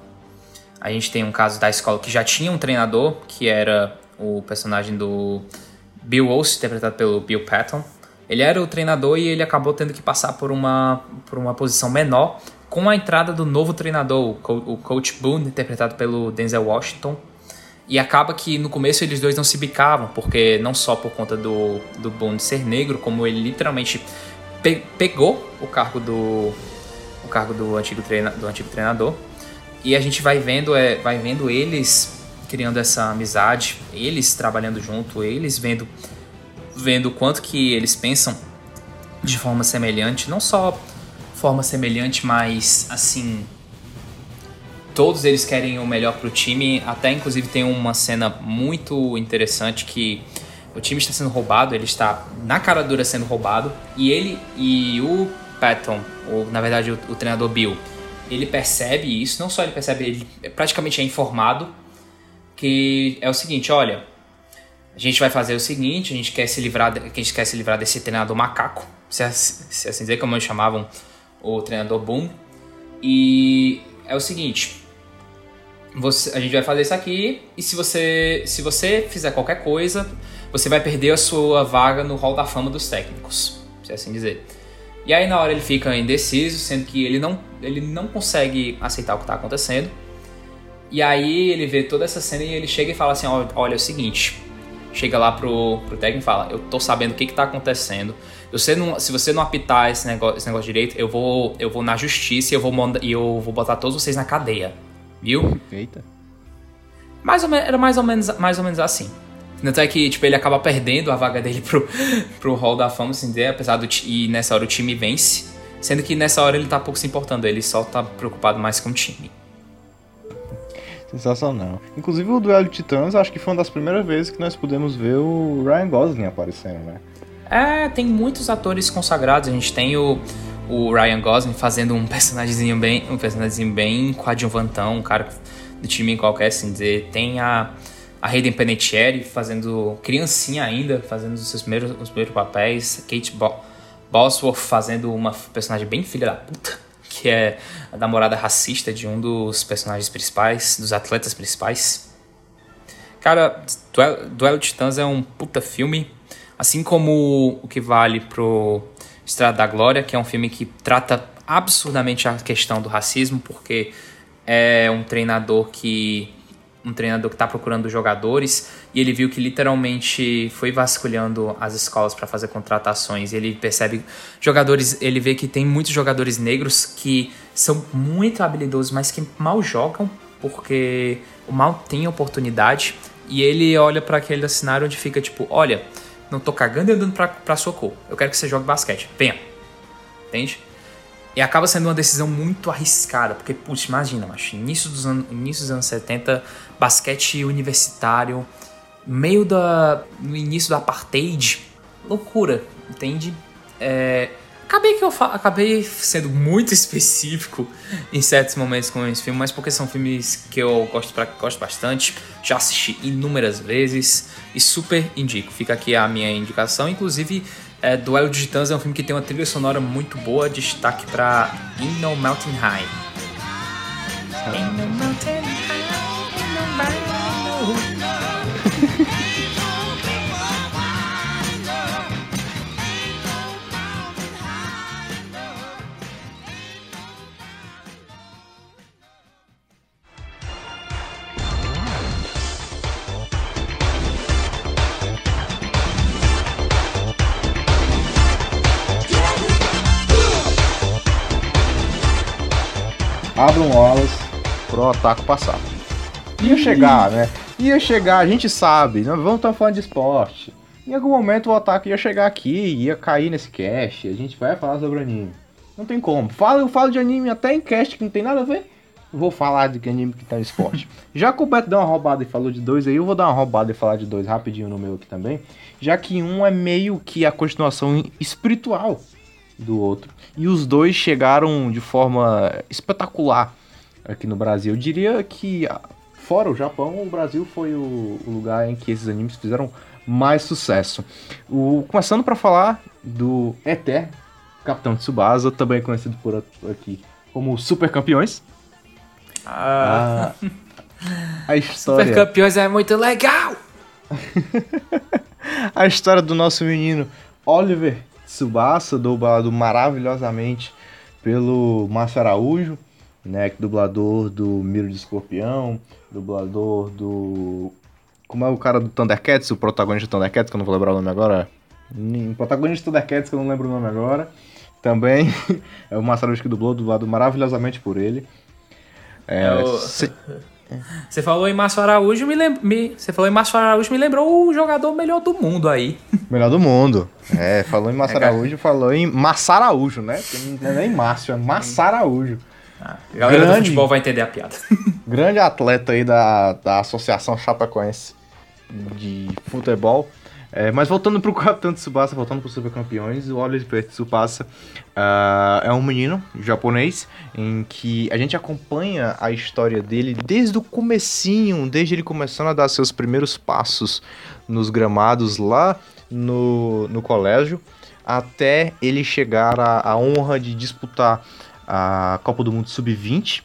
a gente tem um caso da escola que já tinha um treinador, que era o personagem do Bill Walsh, interpretado pelo Bill Patton. Ele era o treinador e ele acabou tendo que passar por uma, por uma posição menor com a entrada do novo treinador, o Coach Boone, interpretado pelo Denzel Washington. E acaba que no começo eles dois não se bicavam, porque não só por conta do, do Boone ser negro, como ele literalmente pe pegou o cargo do, o cargo do antigo, treina, do antigo treinador e a gente vai vendo, é, vai vendo eles criando essa amizade, eles trabalhando junto, eles vendo vendo o quanto que eles pensam de forma semelhante, não só forma semelhante, mas assim, todos eles querem o melhor pro time, até inclusive tem uma cena muito interessante que o time está sendo roubado, ele está na cara dura sendo roubado, e ele e o Patton, ou na verdade o, o treinador Bill, ele percebe isso, não só ele percebe, ele praticamente é informado que é o seguinte, olha, a gente vai fazer o seguinte, a gente quer se livrar, a gente quer se livrar desse treinador macaco, se, se assim dizer como eles chamavam o treinador Boom, e é o seguinte, você, a gente vai fazer isso aqui e se você se você fizer qualquer coisa, você vai perder a sua vaga no hall da fama dos técnicos, se assim dizer. E aí na hora ele fica indeciso, sendo que ele não, ele não consegue aceitar o que está acontecendo. E aí ele vê toda essa cena e ele chega e fala assim, olha, é o seguinte, chega lá pro, pro técnico e fala, eu tô sabendo o que que tá acontecendo. Você não, se você não apitar esse negócio, esse negócio direito, eu vou, eu vou na justiça e eu vou, e eu vou botar todos vocês na cadeia. Viu? Eita. Mais ou era mais ou menos, mais ou menos assim. Tanto é que, tipo, ele acaba perdendo a vaga dele pro, pro Hall da Fama, assim, apesar do e nessa hora o time vence. Sendo que nessa hora ele tá pouco se importando, ele só tá preocupado mais com o time. Sensacional. Inclusive o duelo de Titãs, acho que foi uma das primeiras vezes que nós pudemos ver o Ryan Gosling aparecendo, né? É, tem muitos atores consagrados. A gente tem o, o Ryan Gosling fazendo um personagemzinho bem, um personagemzinho bem coadjuvantão, um cara do time qualquer, assim dizer. Tem a a Hayden Panettiere fazendo criancinha ainda, fazendo os seus primeiros, os primeiros papéis, Kate Bo Bosworth fazendo uma personagem bem filha da puta, que é a namorada racista de um dos personagens principais, dos atletas principais. Cara, Duelo, Duelo de Titãs é um puta filme, assim como o que vale pro Estrada da Glória, que é um filme que trata absurdamente a questão do racismo, porque é um treinador que um treinador que está procurando jogadores e ele viu que literalmente foi vasculhando as escolas para fazer contratações. Ele percebe jogadores, ele vê que tem muitos jogadores negros que são muito habilidosos, mas que mal jogam porque o mal tem oportunidade. E ele olha para aquele cenário onde fica tipo: olha, não tô cagando e andando pra, pra cor. Eu quero que você jogue basquete. Venha. Entende? E acaba sendo uma decisão muito arriscada, porque, putz, imagina, macho, início dos, anos, início dos anos 70, basquete universitário, meio da. no início do apartheid, loucura, entende? É, acabei que eu acabei sendo muito específico em certos momentos com esse filme, mas porque são filmes que eu gosto, pra, gosto bastante, já assisti inúmeras vezes e super indico. Fica aqui a minha indicação, inclusive é, Duelo de Titãs é um filme que tem uma trilha sonora muito boa, destaque para In No Mountain High. In no mountain Abram Wallace pro ataque passar. Ia chegar, né? Ia chegar, a gente sabe, nós vamos estar falando de esporte. Em algum momento o ataque ia chegar aqui, ia cair nesse cast, a gente vai falar sobre anime. Não tem como. Falo, eu falo de anime até em cast que não tem nada a ver. Vou falar de anime que tá em esporte. Já que o Beto deu uma roubada e falou de dois aí, eu vou dar uma roubada e falar de dois rapidinho no meu aqui também. Já que um é meio que a continuação espiritual do outro. E os dois chegaram de forma espetacular aqui no Brasil. Eu diria que, fora o Japão, o Brasil foi o, o lugar em que esses animes fizeram mais sucesso. O, começando para falar do Eter, Capitão Tsubasa, também conhecido por aqui como Super Campeões. Ah. ah a história. Super Campeões é muito legal! a história do nosso menino Oliver Tsubasa, dublado maravilhosamente pelo Márcio Araújo, né, é dublador do Miro de Escorpião, dublador do... Como é o cara do Thundercats, o protagonista do Thundercats, que eu não vou lembrar o nome agora? O protagonista do Thundercats, que eu não lembro o nome agora. Também é o Márcio Araújo que dublou, dublado maravilhosamente por ele. É, é o... Se... Você falou em Márcio Araújo, me, lem... me... Você falou em Márcio Araújo, me lembrou o jogador melhor do mundo aí. Melhor do mundo. É, falou em Márcio É, Araújo, falou em Massa Araújo, né? Porque Não é nem Márcio, é Massa Araújo. A galera do Grande. futebol vai entender a piada. Grande atleta aí da, da Associação Chapecoense de Futebol. É, mas voltando pro Capitão Tsubasa, voltando pro Super Campeões, o Oliver Tsubasa ah, é um menino japonês em que a gente acompanha a história dele desde o comecinho, desde ele começando a dar seus primeiros passos nos gramados lá no, no colégio, até ele chegar à, à honra de disputar a Copa do Mundo Sub-20,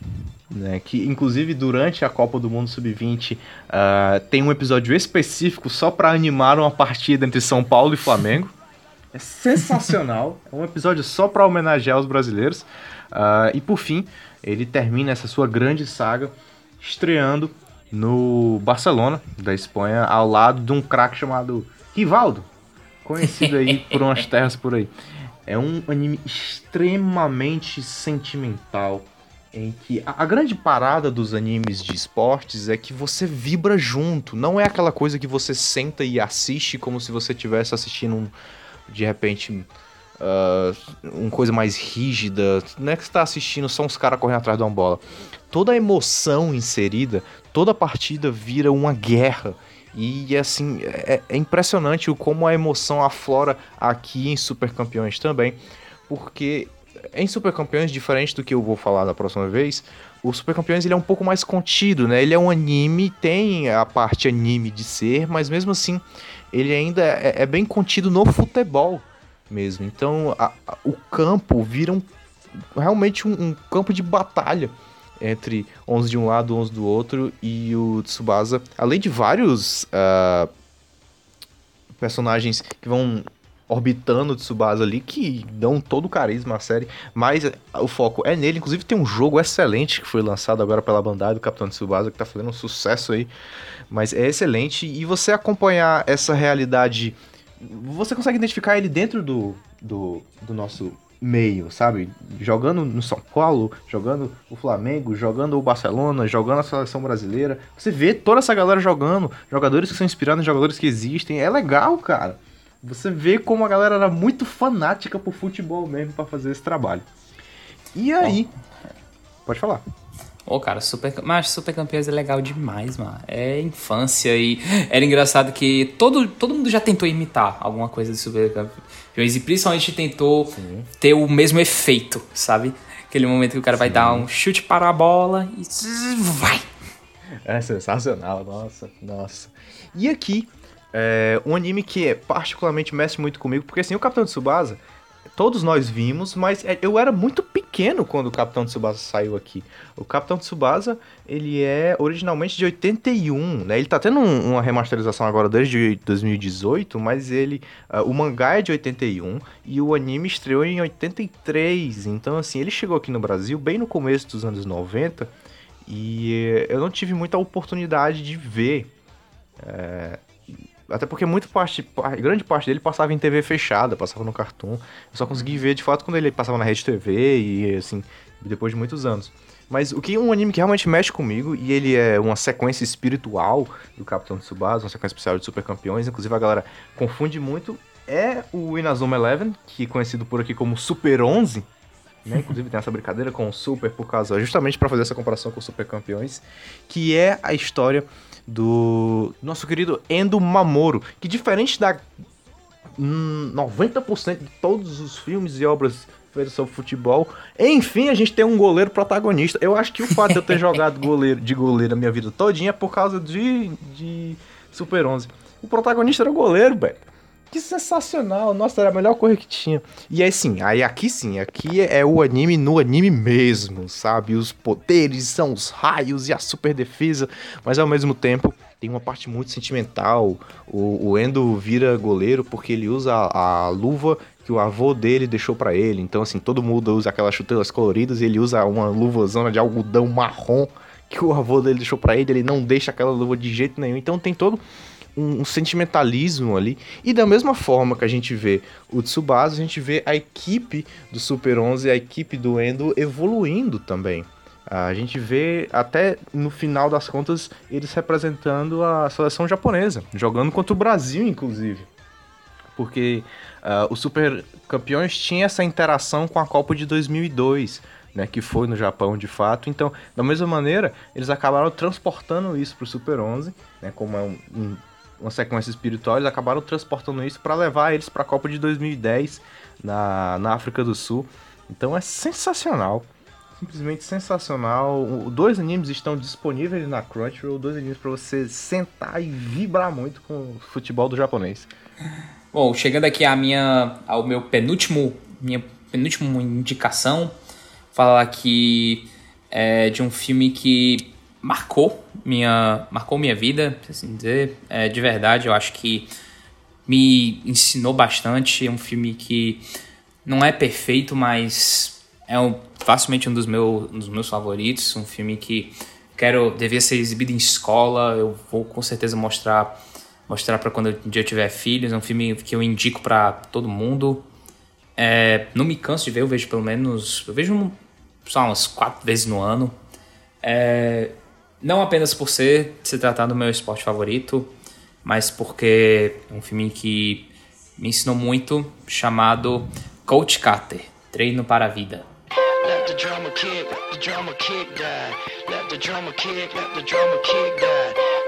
né, que inclusive durante a Copa do Mundo Sub-20 ah, tem um episódio específico só para animar uma partida entre São Paulo e Flamengo. É sensacional, é um episódio só para homenagear os brasileiros. Ah, e por fim, ele termina essa sua grande saga estreando no Barcelona, da Espanha, ao lado de um craque chamado Rivaldo, conhecido aí por umas terras por aí. É um anime extremamente sentimental, em que a, grande parada dos animes de esportes é que você vibra junto, não é aquela coisa que você senta e assiste como se você estivesse assistindo um, de repente ah, uma coisa mais rígida, não é que você tá assistindo só uns caras correndo atrás de uma bola. Toda a emoção inserida, toda a partida vira uma guerra. E assim, é, é impressionante o como a emoção aflora aqui em Super Campeões também. Porque em Super Campeões, diferente do que eu vou falar da próxima vez, o Super Campeões ele é um pouco mais contido, né? Ele é um anime, tem a parte anime de ser, mas mesmo assim, ele ainda é, é bem contido no futebol mesmo. Então, a- a- o campo vira um, realmente um, um campo de batalha entre 11 de um lado, 11 do outro, e o Tsubasa, além de vários ah, personagens que vão orbitando o Tsubasa ali, que dão todo o carisma à série, mas o foco é nele. Inclusive tem um jogo excelente que foi lançado agora pela Bandai do Capitão Tsubasa, que tá fazendo um sucesso aí, mas é excelente, e você acompanhar essa realidade, você consegue identificar ele dentro do, do, do nosso meio, sabe? Jogando no São Paulo, jogando o Flamengo, jogando o Barcelona, jogando a seleção brasileira. Você vê toda essa galera jogando, jogadores que são inspirados em jogadores que existem. É legal, cara. Você vê como a galera era muito fanática por futebol mesmo pra fazer esse trabalho. E aí? Pode falar. Ô, cara, super, mas Super Campeões é legal demais, mano. É infância e era engraçado que todo, todo mundo já tentou imitar alguma coisa de Super Campeões e principalmente tentou ter o mesmo efeito, sabe? Aquele momento que o cara vai dar um chute para a bola e vai. É sensacional, nossa, nossa. E aqui, é, um anime que particularmente mexe muito comigo, porque assim, o Capitão Tsubasa, todos nós vimos, mas é, eu era muito pequeno quando o Capitão Tsubasa saiu aqui. O Capitão Tsubasa, ele é originalmente de 81, né? Ele tá tendo um- uma remasterização agora desde 2018, mas ele, ah, o mangá é de 81 e o anime estreou em 83. Então assim, ele chegou aqui no Brasil bem no começo dos anos 90 e eh, eu não tive muita oportunidade de ver. É, até porque muita parte, par- grande parte dele passava em TV fechada, passava no Cartoon. Eu só consegui ver de fato quando ele passava na Rede TV e assim, depois de muitos anos. Mas o que é um anime que realmente mexe comigo e ele é uma sequência espiritual do Capitão Tsubasa, uma sequência especial de Super Campeões, inclusive a galera confunde muito, é o Inazuma Eleven, que é conhecido por aqui como Super 11, né? Inclusive tem essa brincadeira com o Super por causa justamente para fazer essa comparação com o Super Campeões, que é a história do nosso querido Endo Mamoro, que diferente da hum, 90% de todos os filmes e obras feitas sobre futebol, enfim, a gente tem um goleiro protagonista. Eu acho que o fato de eu ter jogado goleiro, de goleiro a minha vida todinha é por causa de, de Super 11. O protagonista era o goleiro, velho. Que sensacional, nossa, era a melhor coisa que tinha. E aí sim, aí aqui sim, aqui é o anime no anime mesmo, sabe? Os poderes são os raios e a super defesa, mas ao mesmo tempo tem uma parte muito sentimental. O, o Endo vira goleiro porque ele usa a, a luva que o avô dele deixou pra ele. Então, assim, todo mundo usa aquelas chuteiras coloridas e ele usa uma luvazona de algodão marrom que o avô dele deixou pra ele. Ele não deixa aquela luva de jeito nenhum. Então tem todo um, sentimentalismo ali. E da mesma forma que a gente vê o Tsubasa, a gente vê a equipe do Super 11 e a equipe do Endo evoluindo também. A gente vê até no final das contas eles representando a seleção japonesa, jogando contra o Brasil, inclusive. Porque uh, os super campeões tinha essa interação com a Copa de 2002, né, que foi no Japão de fato. Então, da mesma maneira, eles acabaram transportando isso para o Super 11, né, como é um, um, uma sequência espiritual, eles acabaram transportando isso para levar eles para a Copa de 2010 na, na África do Sul. Então é sensacional simplesmente sensacional. Dois animes estão disponíveis na Crunchyroll, dois animes para você sentar e vibrar muito com o futebol do japonês. Bom, chegando aqui à minha, ao meu penúltimo, minha penúltima indicação, falar aqui é, de um filme que marcou minha, marcou minha vida, assim dizer, é, de verdade. Eu acho que me ensinou bastante. É um filme que não é perfeito, mas é um, facilmente um dos, meu, um dos meus favoritos, um filme que quero devia ser exibido em escola, eu vou com certeza mostrar mostrar para quando um dia eu tiver filhos, é um filme que eu indico para todo mundo. É, não me canso de ver, eu vejo pelo menos, eu vejo só umas quatro vezes no ano. É, não apenas por ser se tratar do meu esporte favorito, mas porque é um filme que me ensinou muito, chamado Coach Carter, Treino para a Vida. Let the drummer kick, the drummer kick. Let the drummer kick, let the drummer kick.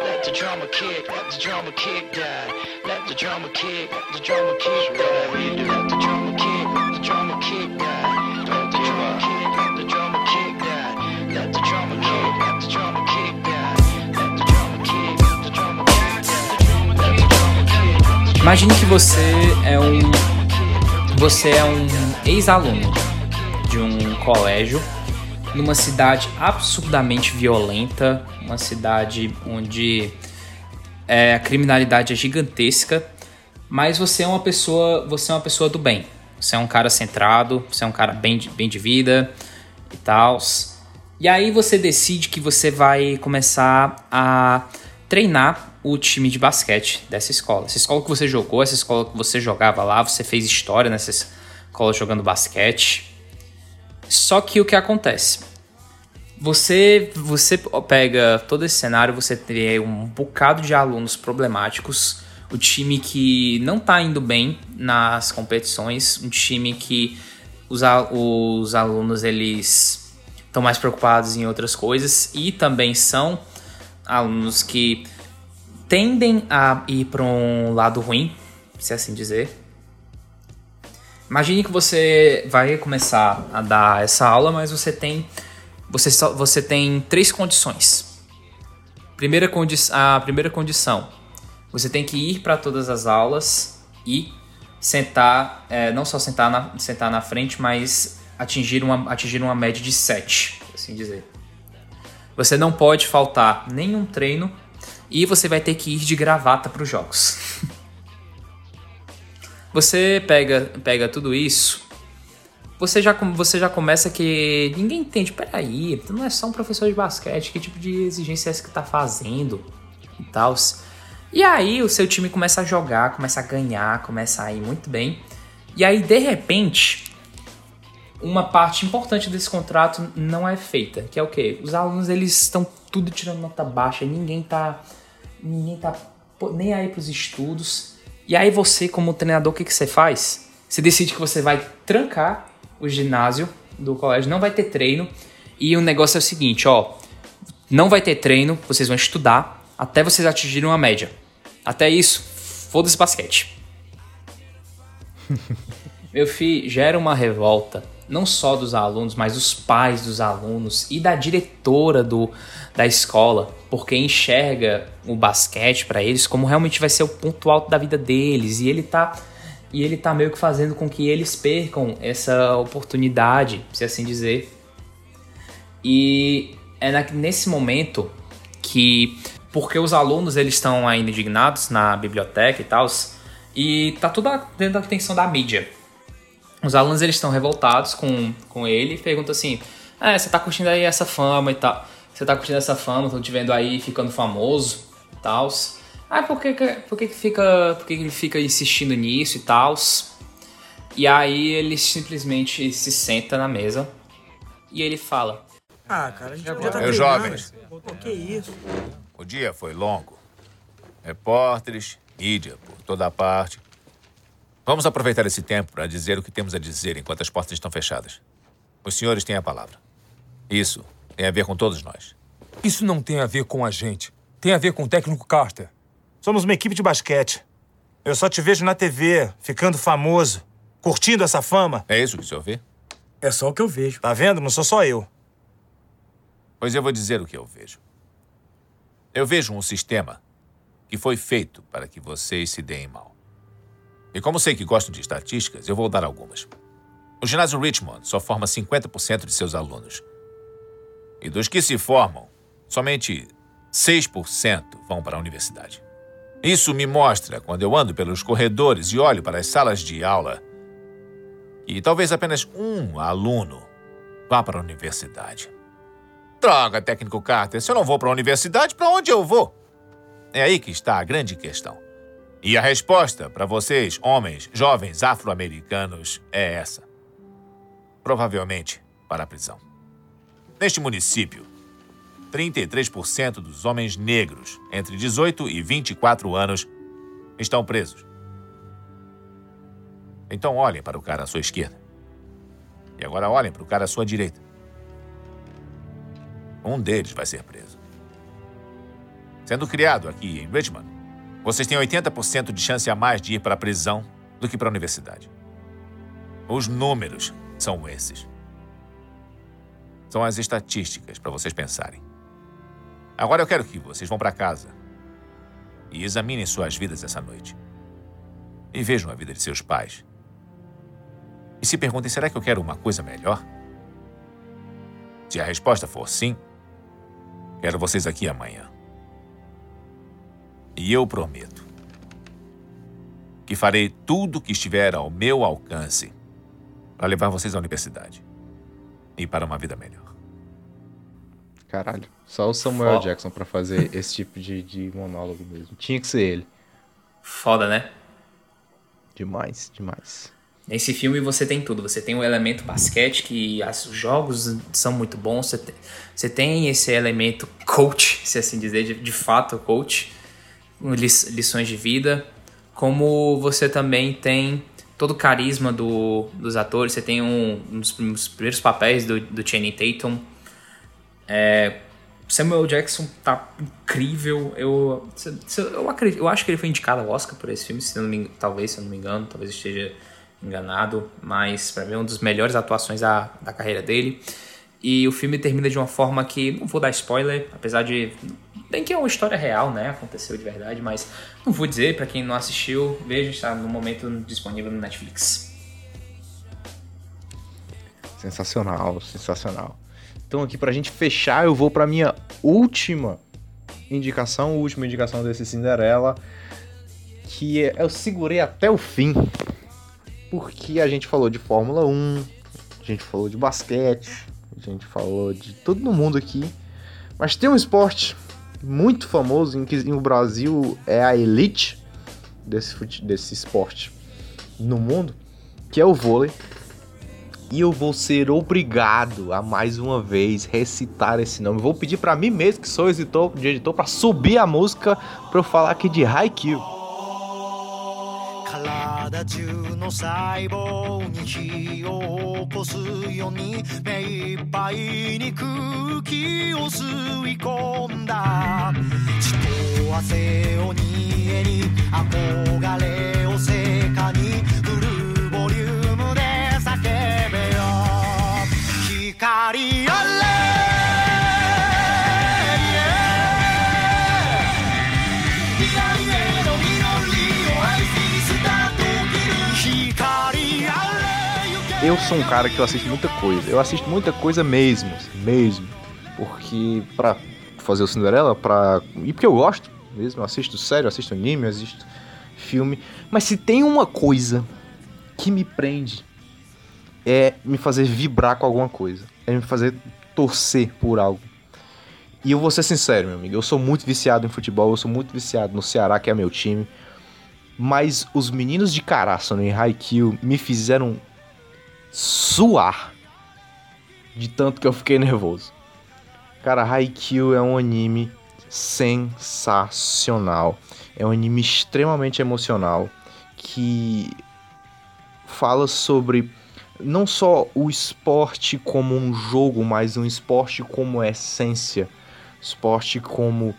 Let the drummer kick, let the drummer kick. Let the drummer kick, let the drummer kick die. Imagine que você é um você é um ex-aluno de um colégio numa cidade absurdamente violenta, uma cidade onde é, a criminalidade é gigantesca, mas você é uma pessoa, você é uma pessoa do bem. Você é um cara centrado, você é um cara bem de, bem de vida e tal. E aí você decide que você vai começar a treinar o time de basquete dessa escola. Essa escola que você jogou, essa escola que você jogava lá, você fez história nessa escola jogando basquete. Só que o que acontece? Você, você pega todo esse cenário, você tem um bocado de alunos problemáticos, o time que não tá indo bem nas competições, um time que os, os alunos eles estão mais preocupados em outras coisas e também são alunos que tendem a ir para um lado ruim, se assim dizer, Imagine que você vai começar a dar essa aula, mas você tem você só, você tem três condições. Primeira condi a primeira condição, você tem que ir para todas as aulas e sentar, é, não só sentar na, sentar na frente, mas atingir uma, atingir uma média de 7, assim dizer. Você não pode faltar nenhum treino e você vai ter que ir de gravata para os jogos. Você pega, pega tudo isso, você já, você já começa que ninguém entende. Peraí, não é só um professor de basquete, que tipo de exigência é essa que tá fazendo e tal. E aí o seu time começa a jogar, começa a ganhar, começa a ir muito bem. E aí, de repente, uma parte importante desse contrato não é feita, que é o quê? Os alunos eles estão tudo tirando nota baixa, ninguém tá ninguém tá nem aí pros estudos. E aí você, como treinador, o que, que você faz? Você decide que você vai trancar o ginásio do colégio, não vai ter treino. E o negócio é o seguinte, ó. Não vai ter treino, vocês vão estudar até vocês atingirem uma média. Até isso, foda-se basquete. Meu filho, gera uma revolta não só dos alunos, mas dos pais dos alunos e da diretora do, da escola, porque enxerga o basquete para eles como realmente vai ser o ponto alto da vida deles e ele tá e ele tá meio que fazendo com que eles percam essa oportunidade, se assim dizer. E é nesse momento que porque os alunos eles estão ainda indignados na biblioteca e tal, e tá tudo dentro da atenção da mídia os alunos eles estão revoltados com, com ele e perguntam assim: é, você tá curtindo aí essa fama e tal? Você tá curtindo essa fama, tô te vendo aí ficando famoso e tal. Ah, por que, por que, que fica. Por que ele fica insistindo nisso e tal? E aí ele simplesmente se senta na mesa e ele fala: Ah, cara, a gente podia estar Meus treinando. jovens. Pô, que isso? O dia foi longo. Repórteres, mídia por toda parte. Vamos aproveitar esse tempo para dizer o que temos a dizer enquanto as portas estão fechadas. Os senhores têm a palavra. Isso tem a ver com todos nós. Isso não tem a ver com a gente. Tem a ver com o técnico Carter. Somos uma equipe de basquete. Eu só te vejo na TV, ficando famoso, curtindo essa fama. É isso que o senhor vê? É só o que eu vejo. Tá vendo? Não sou só eu. Pois eu vou dizer o que eu vejo. Eu vejo um sistema que foi feito para que vocês se deem mal. E como sei que gostam de estatísticas, eu vou dar algumas. O ginásio Richmond só forma 50% de seus alunos. E dos que se formam, somente 6% vão para a universidade. Isso me mostra, quando eu ando pelos corredores e olho para as salas de aula, que talvez apenas um aluno vá para a universidade. Droga, técnico Carter, se eu não vou para a universidade, para onde eu vou? É aí que está a grande questão. E a resposta para vocês, homens, jovens afro-americanos, é essa. Provavelmente para a prisão. Neste município, 33% dos homens negros entre 18 e 24 anos estão presos. Então olhem para o cara à sua esquerda. E agora olhem para o cara à sua direita. Um deles vai ser preso. Sendo criado aqui em Richmond, vocês têm 80% de chance a mais de ir para a prisão do que para a universidade. Os números são esses. São as estatísticas para vocês pensarem. Agora eu quero que vocês vão para casa e examinem suas vidas essa noite. E vejam a vida de seus pais. E se perguntem: será que eu quero uma coisa melhor? Se a resposta for sim, quero vocês aqui amanhã. E eu prometo que farei tudo o que estiver ao meu alcance para levar vocês à universidade e para uma vida melhor. Caralho. Só o Samuel Foda. Jackson pra fazer esse tipo de, de monólogo mesmo. Tinha que ser ele. Foda, né? Demais, demais. Nesse filme você tem tudo. Você tem o elemento basquete, que as- os jogos são muito bons. Você tem, você tem esse elemento coach, se assim dizer, de, de fato coach, lições de vida. Como você também tem todo o carisma do, dos atores. Você tem um, um dos prim- os primeiros papéis do, do Channing Tatum. É, Samuel Jackson tá incrível. Eu, eu, acredito, eu acho que ele foi indicado ao Oscar por esse filme, se me, talvez, se eu não me engano, talvez esteja enganado, mas pra mim é uma das melhores atuações da, da carreira dele. E o filme termina de uma forma que, não vou dar spoiler, apesar de. Bem que é uma história real, né? Aconteceu de verdade, mas não vou dizer, pra quem não assistiu, veja, está no momento disponível no Netflix. Sensacional, sensacional. Então aqui pra gente fechar, eu vou pra minha última indicação, última indicação desse Cinderela, que é, eu segurei até o fim, porque a gente falou de Fórmula 1, a gente falou de basquete, a gente falou de tudo no mundo aqui, mas tem um esporte muito famoso em que o Brasil é a elite desse, desse esporte no mundo, que é o vôlei. E eu vou ser obrigado a mais uma vez recitar esse nome. Vou pedir pra mim mesmo, que sou editor, de editor, pra subir a música pra eu falar aqui de Haikyuu. 体中の細胞に火を起こすように目いっぱいに空気を吸い込んだ。血と汗を煮えに憧れを成果にフルボリュームで叫べよ。光あ Eu sou um cara que eu assisto muita coisa. Eu assisto muita coisa mesmo, mesmo. Porque pra fazer o Cinderela, pra. E porque eu gosto mesmo, eu assisto sério, assisto anime, assisto filme. Mas se tem uma coisa que me prende, é me fazer vibrar com alguma coisa. É me fazer torcer por algo. E eu vou ser sincero, meu amigo, eu sou muito viciado em futebol, eu sou muito viciado no Ceará, que é meu time. Mas os meninos de Caraço em Haikyuu me fizeram suar de tanto que eu fiquei nervoso. Cara, Haikyuu é um anime sensacional. É um anime extremamente emocional que fala sobre não só o esporte como um jogo, mas um esporte como essência, esporte como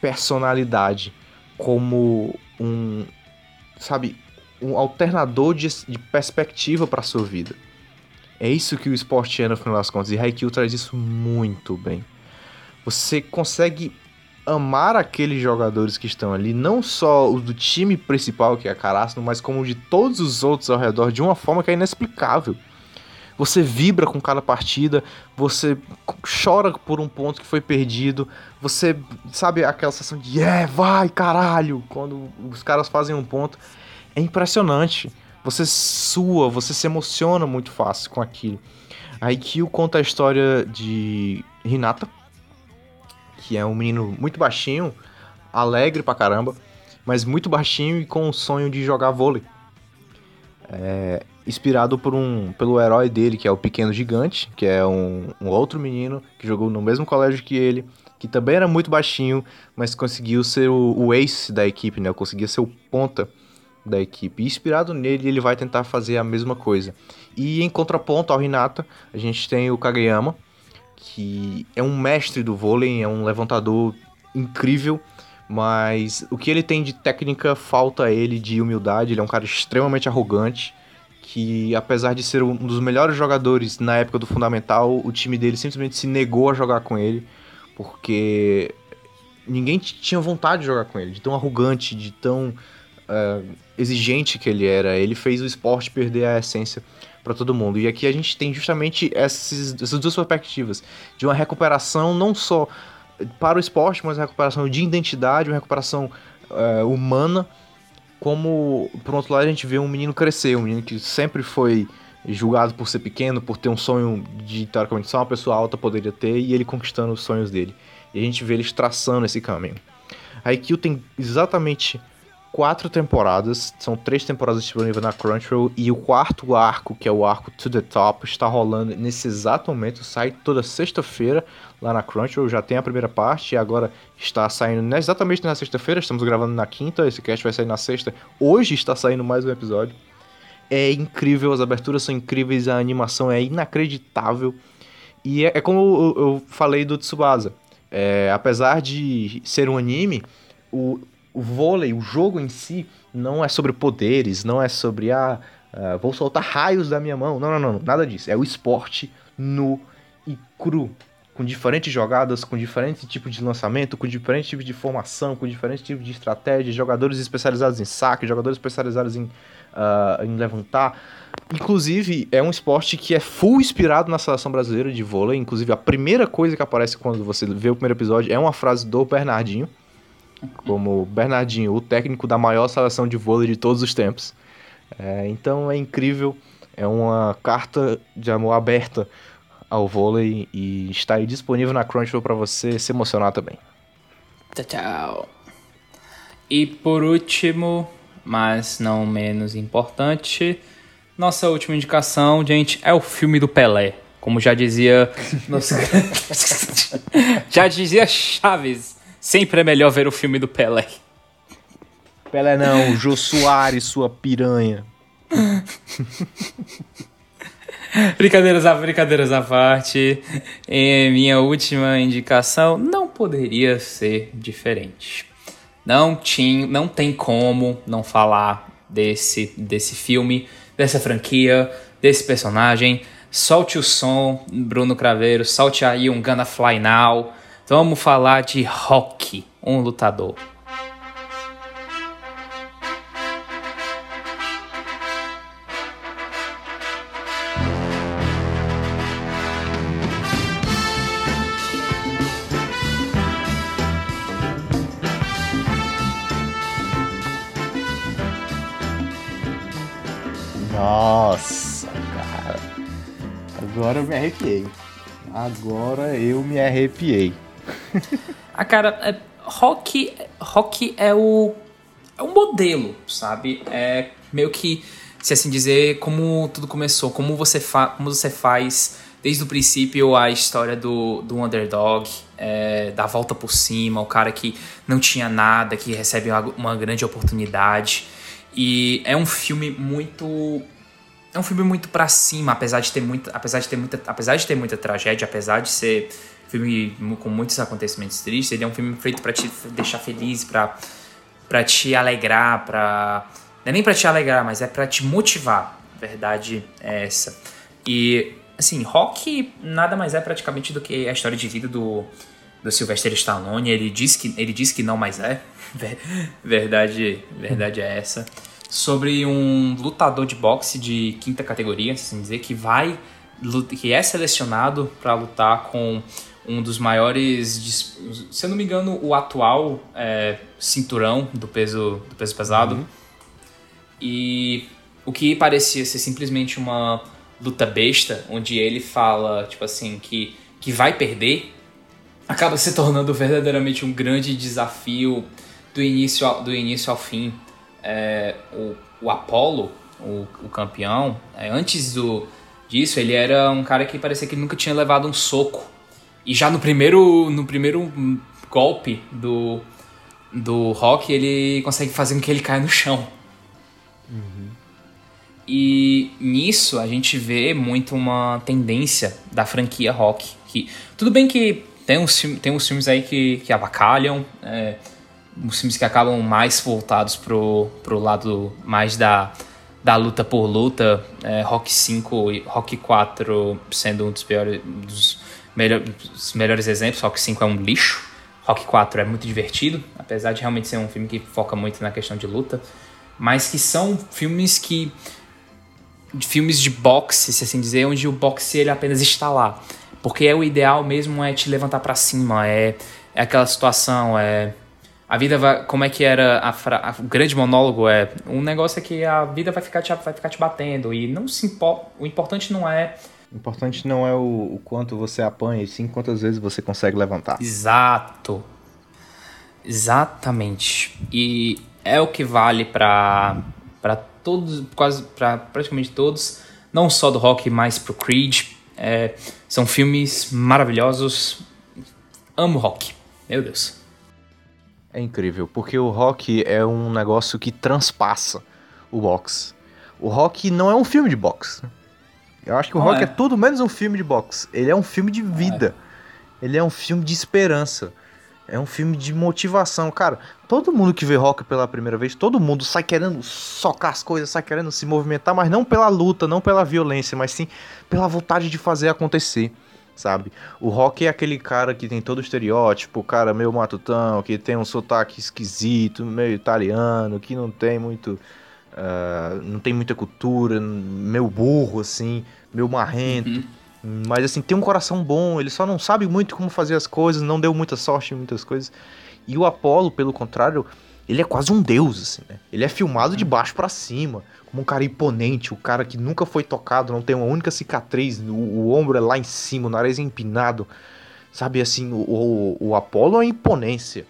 personalidade, como um, sabe, um alternador de, de perspectiva para sua vida. É isso que o esporte é no final das contas, e Haikyuu traz isso muito bem. Você consegue amar aqueles jogadores que estão ali, não só os do time principal, que é a Karasuno, mas como de todos os outros ao redor, de uma forma que é inexplicável. Você vibra com cada partida, você chora por um ponto que foi perdido, você sabe aquela sensação de yeah, vai caralho, quando os caras fazem um ponto. É impressionante. Você sua, você se emociona muito fácil com aquilo. A Aikyu conta a história de Hinata, que é um menino muito baixinho, alegre pra caramba, mas muito baixinho e com o sonho de jogar vôlei. É, inspirado por um, pelo herói dele, que é o Pequeno Gigante, que é um, um, outro menino que jogou no mesmo colégio que ele, que também era muito baixinho, mas conseguiu ser o, o ace da equipe, né? Conseguia ser o ponta da equipe. Inspirado nele, ele vai tentar fazer a mesma coisa. E em contraponto ao Hinata, a gente tem o Kageyama, que é um mestre do vôlei, é um levantador incrível, mas o que ele tem de técnica falta a ele de humildade. Ele é um cara extremamente arrogante, que apesar de ser um dos melhores jogadores na época do Fundamental, o time dele simplesmente se negou a jogar com ele, porque ninguém tinha vontade de jogar com ele, de tão arrogante, de tão uh, exigente que ele era. Ele fez o esporte perder a essência para todo mundo. E aqui a gente tem justamente esses, essas duas perspectivas de uma recuperação não só para o esporte, mas uma recuperação de identidade, uma recuperação uh, humana. Como, por outro lado, a gente vê um menino crescer, um menino que sempre foi julgado por ser pequeno, por ter um sonho de, teoricamente, só uma pessoa alta poderia ter, e ele conquistando os sonhos dele. E a gente vê eles traçando esse caminho. A Aikyu tem exatamente quatro temporadas, são três temporadas disponíveis na Crunchyroll, e o quarto arco, que é o arco To The Top, está rolando nesse exato momento, sai toda sexta-feira lá na Crunchyroll, já tem a primeira parte, e agora está saindo exatamente na sexta-feira, estamos gravando na quinta, esse cast vai sair na sexta, hoje está saindo mais um episódio. É incrível, as aberturas são incríveis, a animação é inacreditável, e é, é como eu, eu, falei do Tsubasa, é, apesar de ser um anime, o, o vôlei, o jogo em si, não é sobre poderes, não é sobre, ah, uh, vou soltar raios da minha mão. Não, não, não, nada disso. É o esporte nu e cru. Com diferentes jogadas, com diferentes tipos de lançamento, com diferentes tipos de formação, com diferentes tipos de estratégia, jogadores especializados em saque, jogadores especializados em, uh, em levantar. Inclusive, é um esporte que é full inspirado na seleção brasileira de vôlei. Inclusive, a primeira coisa que aparece quando você vê o primeiro episódio é uma frase do Bernardinho como Bernardinho, o técnico da maior seleção de vôlei de todos os tempos. É, então é incrível, é uma carta de amor aberta ao vôlei e está aí disponível na Crunchyroll para você se emocionar também. Tchau, tchau. E por último, mas não menos importante, nossa última indicação, gente, é o filme do Pelé. Como já dizia. Já dizia Chaves Sempre é melhor ver o filme do Pelé. Pelé não, Jô Soares, sua piranha. brincadeiras, a, brincadeiras à parte. E minha última indicação não poderia ser diferente. Não, tinha, não tem como não falar desse, desse filme, dessa franquia, desse personagem. Solte o som, Bruno Craveiro. Solte aí um Gonna Fly Now. Então vamos falar de Rock, um lutador. Nossa, cara. Agora eu me arrepiei. Agora eu me arrepiei. A cara, é, rock, rock é o é um modelo, sabe? É meio que, se assim dizer, como tudo começou, como você, fa como você faz desde o princípio a história do, do underdog, é, da volta por cima, o cara que não tinha nada, que recebe uma, uma grande oportunidade. E é um filme muito é um filme muito para cima, apesar de ter muita, apesar de ter muita, apesar de ter muita tragédia, apesar de ser filme com muitos acontecimentos tristes, ele é um filme feito para te deixar feliz, para para te alegrar, para não é nem para te alegrar, mas é para te motivar. Verdade é essa. E assim, Rock nada mais é praticamente do que a história de vida do do Sylvester Stallone. Ele diz que ele diz que não mais é. verdade, verdade é essa sobre um lutador de boxe de quinta categoria, assim dizer, que vai que é selecionado para lutar com um dos maiores, se eu não me engano, o atual é, cinturão do peso do peso pesado. Uhum. E o que parecia ser simplesmente uma luta besta, onde ele fala, tipo assim, que, que vai perder, acaba se tornando verdadeiramente um grande desafio do início ao, do início ao fim é, o, o Apollo, o, o campeão, é, antes do, disso, ele era um cara que parecia que nunca tinha levado um soco. E já no primeiro, no primeiro golpe do, do Rock, ele consegue fazer com que ele caia no chão. Uhum. E nisso a gente vê muito uma tendência da franquia Rock. Que, tudo bem que tem uns, tem uns filmes aí que, que abacalham, é, os filmes que acabam mais voltados pro, pro lado mais da, da luta por luta, é, Rock 5 e Rock 4 sendo um dos piores dos, melhor, dos melhores exemplos, Rock 5 é um lixo, Rock 4 é muito divertido, apesar de realmente ser um filme que foca muito na questão de luta, mas que são filmes que filmes de boxe, se assim dizer, onde o boxe ele apenas está lá. Porque é o ideal mesmo é te levantar para cima, é, é aquela situação, é a vida vai. Como é que era a, fra, o grande monólogo? É. Um negócio é que a vida vai ficar te, vai ficar te batendo. E não se impo, o importante não é. O importante não é o, o quanto você apanha, e sim quantas vezes você consegue levantar. Exato. Exatamente. E é o que vale para para todos, quase para praticamente todos, não só do rock, mas pro Creed. É, são filmes maravilhosos. Amo rock. Meu Deus. É incrível, porque o rock é um negócio que transpassa o boxe. O rock não é um filme de boxe. Eu acho que o não rock é. é. tudo menos um filme de boxe. Ele é um filme de vida. É. Ele é um filme de esperança. É um filme de motivação. Cara, todo mundo que vê rock pela primeira vez, todo mundo sai querendo socar as coisas, sai querendo se movimentar, mas não pela luta, não pela violência, mas sim pela vontade de fazer acontecer sabe? O Rock é aquele cara que tem todo o estereótipo, o cara meio matutão, que tem um sotaque esquisito, meio italiano, que não tem muito. Uh, não tem muita cultura, meio burro, assim, meio marrento. Uhum. Mas assim, tem um coração bom, ele só não sabe muito como fazer as coisas, não deu muita sorte em muitas coisas. E o Apollo, pelo contrário, ele é quase um deus, assim, né? Ele é filmado de baixo para cima um cara imponente, o cara que nunca foi tocado, não tem uma única cicatriz, o, o ombro é lá em cima, o nariz é empinado. Sabe assim, o, o, o Apollo é imponência.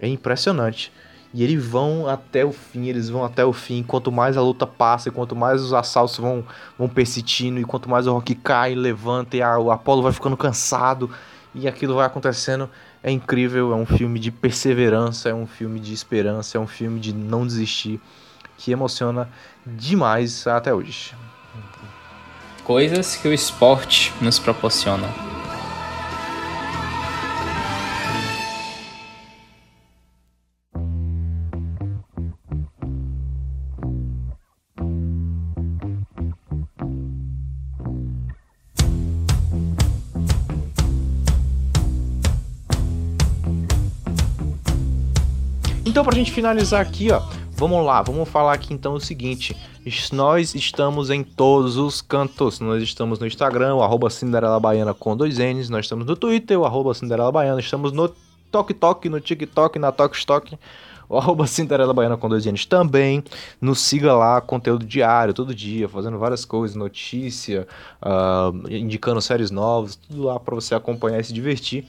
É impressionante. E eles vão até o fim, eles vão até o fim. Quanto mais a luta passa, quanto mais os assaltos vão, vão persistindo, e quanto mais o Rock cai, levanta, e a, o Apollo vai ficando cansado, e aquilo vai acontecendo. É incrível, é um filme de perseverança, é um filme de esperança, é um filme de não desistir que emociona demais até hoje. Coisas que o esporte nos proporciona. Então, pra gente finalizar aqui, ó, Vamos lá, vamos falar aqui então o seguinte: nós estamos em todos os cantos. Nós estamos no Instagram, o arroba Cinderela Baiana com dois N's. Nós estamos no Twitter, o arroba Cinderela Baiana. Estamos no TokTok, no TikTok, na TokStok. O arroba Cinderela Baiana com dois N's também. Nos siga lá, conteúdo diário, todo dia, fazendo várias coisas, notícia, uh, indicando séries novas, tudo lá para você acompanhar e se divertir.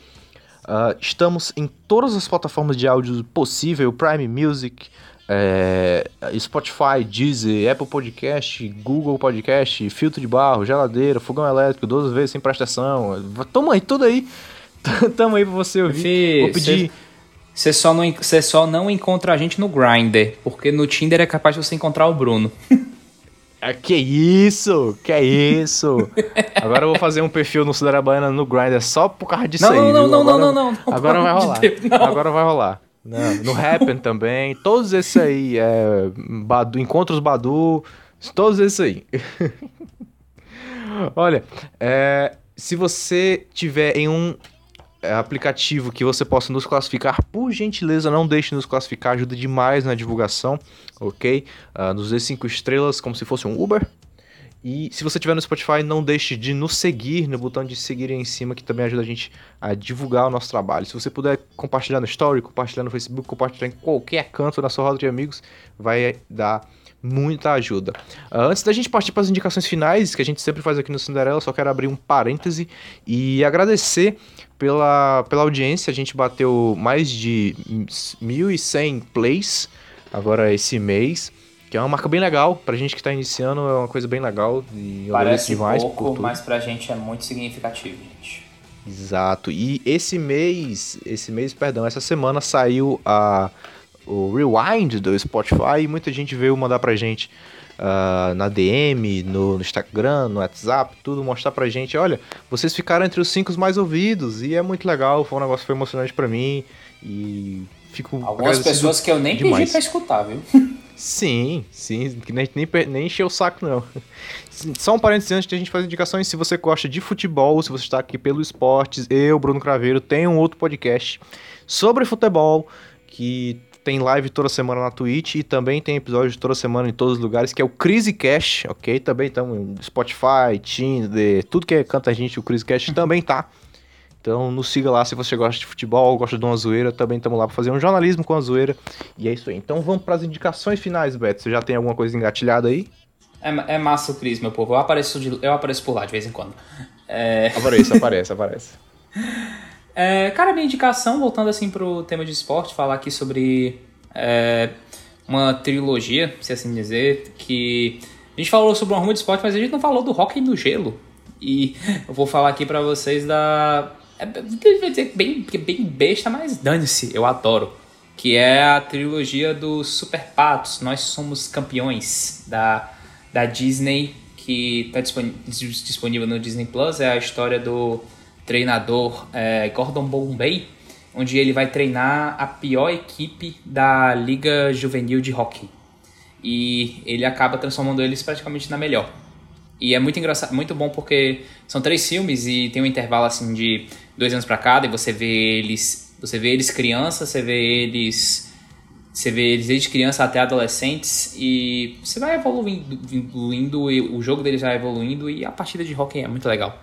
Uh, estamos em todas as plataformas de áudio possível, Prime Music, é, Spotify, Deezer, Apple Podcast, Google Podcast, filtro de barro, geladeira, fogão elétrico, 12 vezes sem prestação. Toma aí, tudo aí. Tamo aí pra você ouvir. Vou pedir. Você só, não, só não encontra a gente no Grindr, porque no Tinder é capaz de você encontrar o Bruno. Ah, que isso? Que isso? Agora eu vou fazer um perfil no Cidadã Baiana no Grindr só por causa disso não, aí. Não, não, não, não, não, não, Agora vai rolar. Agora vai rolar. Não, no Happen também. Todos esses aí. É, Badu, Encontros Badu. Todos esses aí. Olha, é, se você tiver em um é, aplicativo que você possa nos classificar, por gentileza, não deixe de nos classificar, ajuda demais na divulgação, ok? Uh, nos dê 5 estrelas como se fosse um Uber. E se você estiver no Spotify, não deixe de nos seguir no botão de seguir aí em cima, que também ajuda a gente a divulgar o nosso trabalho. Se você puder compartilhar no Story, compartilhar no Facebook, compartilhar em qualquer canto da sua roda de amigos, vai dar muita ajuda. Uh, antes da gente partir para as indicações finais, que a gente sempre faz aqui no Cinderela, só quero abrir um parêntese e agradecer pela, pela audiência. A gente bateu mais de 1.100 plays agora esse mês, que é uma marca bem legal. Pra gente que tá iniciando, é uma coisa bem legal. E Parece demais pouco, mas pra gente é muito significativo, gente. Exato. E esse mês, esse mês, perdão, essa semana saiu a o Rewind do Spotify e muita gente veio mandar pra gente uh, na DM, no, no, Instagram, no WhatsApp, tudo, mostrar pra gente, olha, vocês ficaram entre os cinco mais ouvidos e é muito legal, foi um negócio foi emocionante pra mim e fico Algumas pessoas que eu nem demais. pedi pra escutar, viu? Sim, sim, que nem, nem, nem encheu o saco, não. Só um parênteses antes de a gente fazer indicações, se você gosta de futebol, se você está aqui pelo esportes, eu, Bruno Craveiro, tenho um outro podcast sobre futebol que tem live toda semana na Twitch e também tem episódio toda semana em todos os lugares, que é o Crazy Cash, ok? Também estamos em Spotify, Tinder, tudo que é canta a gente, o Crazy Cash também tá. Então nos siga lá se você gosta de futebol, gosta de uma zoeira, também estamos lá para fazer um jornalismo com a zoeira. E é isso aí. Então vamos para as indicações finais, Beto. Você já tem alguma coisa engatilhada aí? É, é massa o Cris, meu povo. Eu apareço, de, eu apareço por lá de vez em quando. É... Aparece, aparece, aparece. É, cara, minha indicação, voltando assim pro tema de esporte, falar aqui sobre é, uma trilogia, se assim dizer, que a gente falou sobre um rumo de esporte, mas a gente não falou do hockey no gelo. E eu vou falar aqui para vocês da. É, dizer bem, bem besta, mas dane-se, eu adoro. Que é a trilogia dos Super Patos, Nós Somos Campeões, da, da Disney, que está disponível no Disney Plus. É a história do treinador é, Gordon Bombay, onde ele vai treinar a pior equipe da Liga Juvenil de Hockey. E ele acaba transformando eles praticamente na melhor. E é muito engraçado, muito bom porque são três filmes e tem um intervalo assim de dois anos para cada e você vê eles, você vê eles crianças, você vê eles, você vê eles desde criança até adolescentes e você vai evoluindo, evoluindo o jogo deles vai evoluindo e a partida de hockey é muito legal.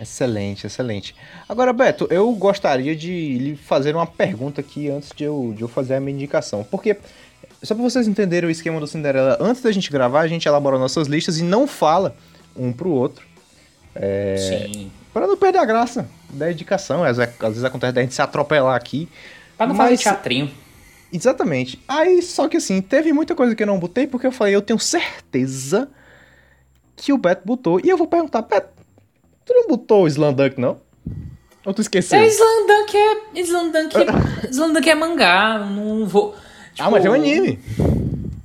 Excelente, excelente. Agora, Beto, eu gostaria de lhe fazer uma pergunta aqui antes de eu, de eu fazer a minha indicação. Porque, só para vocês entenderem o esquema do Cinderela, antes da gente gravar, a gente elabora nossas listas e não fala um pro outro. É, Sim. Pra não perder a graça da indicação. Às, às vezes acontece da gente se atropelar aqui. Pra não mas... fazer teatrinho. Exatamente. Aí, só que assim, teve muita coisa que eu não botei, porque eu falei, eu tenho certeza que o Beto botou. E eu vou perguntar, Beto, Tu não botou o Slandunk, não? Ou tu esqueceu? É, Slandunk é. Slandunk, Slandunk é mangá. Não vou. Tipo, ah, mas é um anime.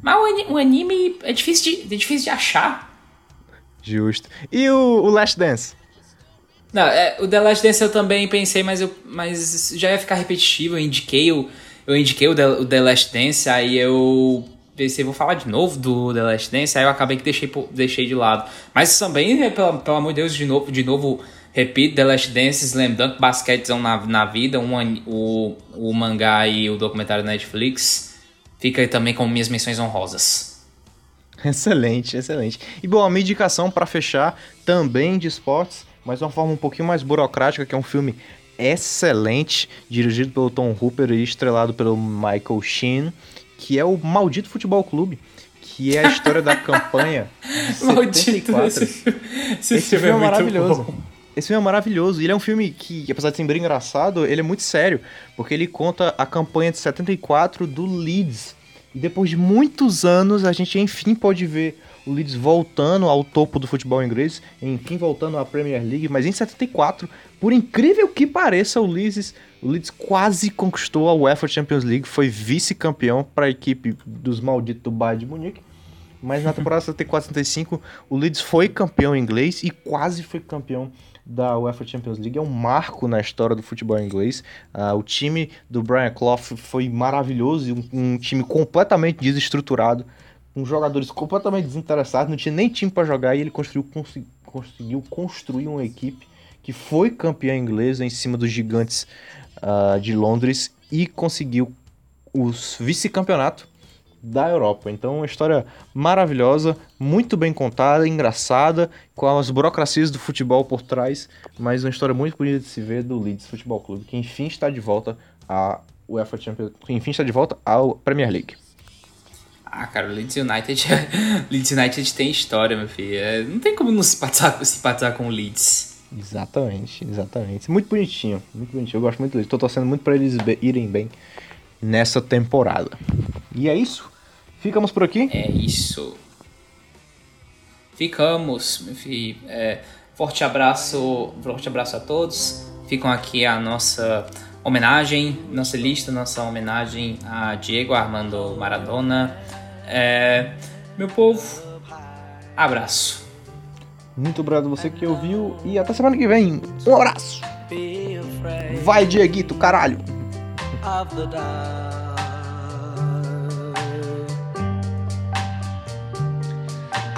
Mas o, o, anime é difícil de, é difícil de achar. Justo. E o, o Last Dance? Não, é, o The Last Dance eu também pensei, mas, eu, mas já ia ficar repetitivo. Eu indiquei o, eu indiquei o The, o The Last Dance, aí eu pensei, vou falar de novo do The Last Dance, aí eu acabei que deixei, deixei de lado. Mas também, né, pelo, pelo amor de Deus, de novo, de novo repito, The Last Dance, Slam Dunk, basquetezão na, na vida, um, o, o mangá e o documentário da Netflix. Fica aí também com minhas menções honrosas. Excelente, excelente. E bom, a minha indicação para fechar também de esportes, mas de uma forma um pouquinho mais burocrática, que é um filme excelente, dirigido pelo Tom Hooper e estrelado pelo Michael Sheen que é o Maldito Futebol Clube, que é a história da campanha de Maldito 74. Esse, esse, esse filme é, é maravilhoso. Esse filme é maravilhoso. Ele é um filme que, apesar de ser bem engraçado, ele é muito sério. Porque ele conta a campanha de 74 do Leeds. E depois de muitos anos, a gente enfim pode ver o Leeds voltando ao topo do futebol inglês. Enfim, voltando à Premier League. Mas em 74, por incrível que pareça, o Leeds, o Leeds quase conquistou a UEFA Champions League. Foi vice-campeão para a equipe dos malditos do Bayern de Munique. Mas na temporada 74-75, o Leeds foi campeão inglês e quase foi campeão da UEFA Champions League. É um marco na história do futebol inglês. Uh, o time do Brian Clough foi maravilhoso, um, um time completamente desestruturado, com jogadores completamente desinteressados, não tinha nem time para jogar e ele construiu, conseguiu construir uma equipe que foi campeã inglesa em cima dos gigantes uh, de Londres e conseguiu o vice-campeonato da Europa. Então, uma história maravilhosa, muito bem contada, engraçada, com as burocracias do futebol por trás, mas uma história muito bonita de se ver do Leeds Futebol Clube, que enfim está de volta à UEFA Champions, que enfim está de volta à Premier League. Ah, cara, o Leeds United, Leeds United tem história, meu filho. É, não tem como não simpatizar, simpatizar com o Leeds. Exatamente, exatamente. Muito bonitinho, muito bonitinho. Eu gosto muito deles. Tô torcendo muito para eles irem bem nessa temporada. E é isso. Ficamos por aqui? É isso. Ficamos, meu filho. É, forte abraço, forte abraço a todos. Ficam aqui a nossa homenagem, nossa lista, nossa homenagem a Diego Armando Maradona. É, meu povo, abraço. Muito obrigado você que ouviu e até semana que vem. Um abraço. Vai, Dieguito, caralho.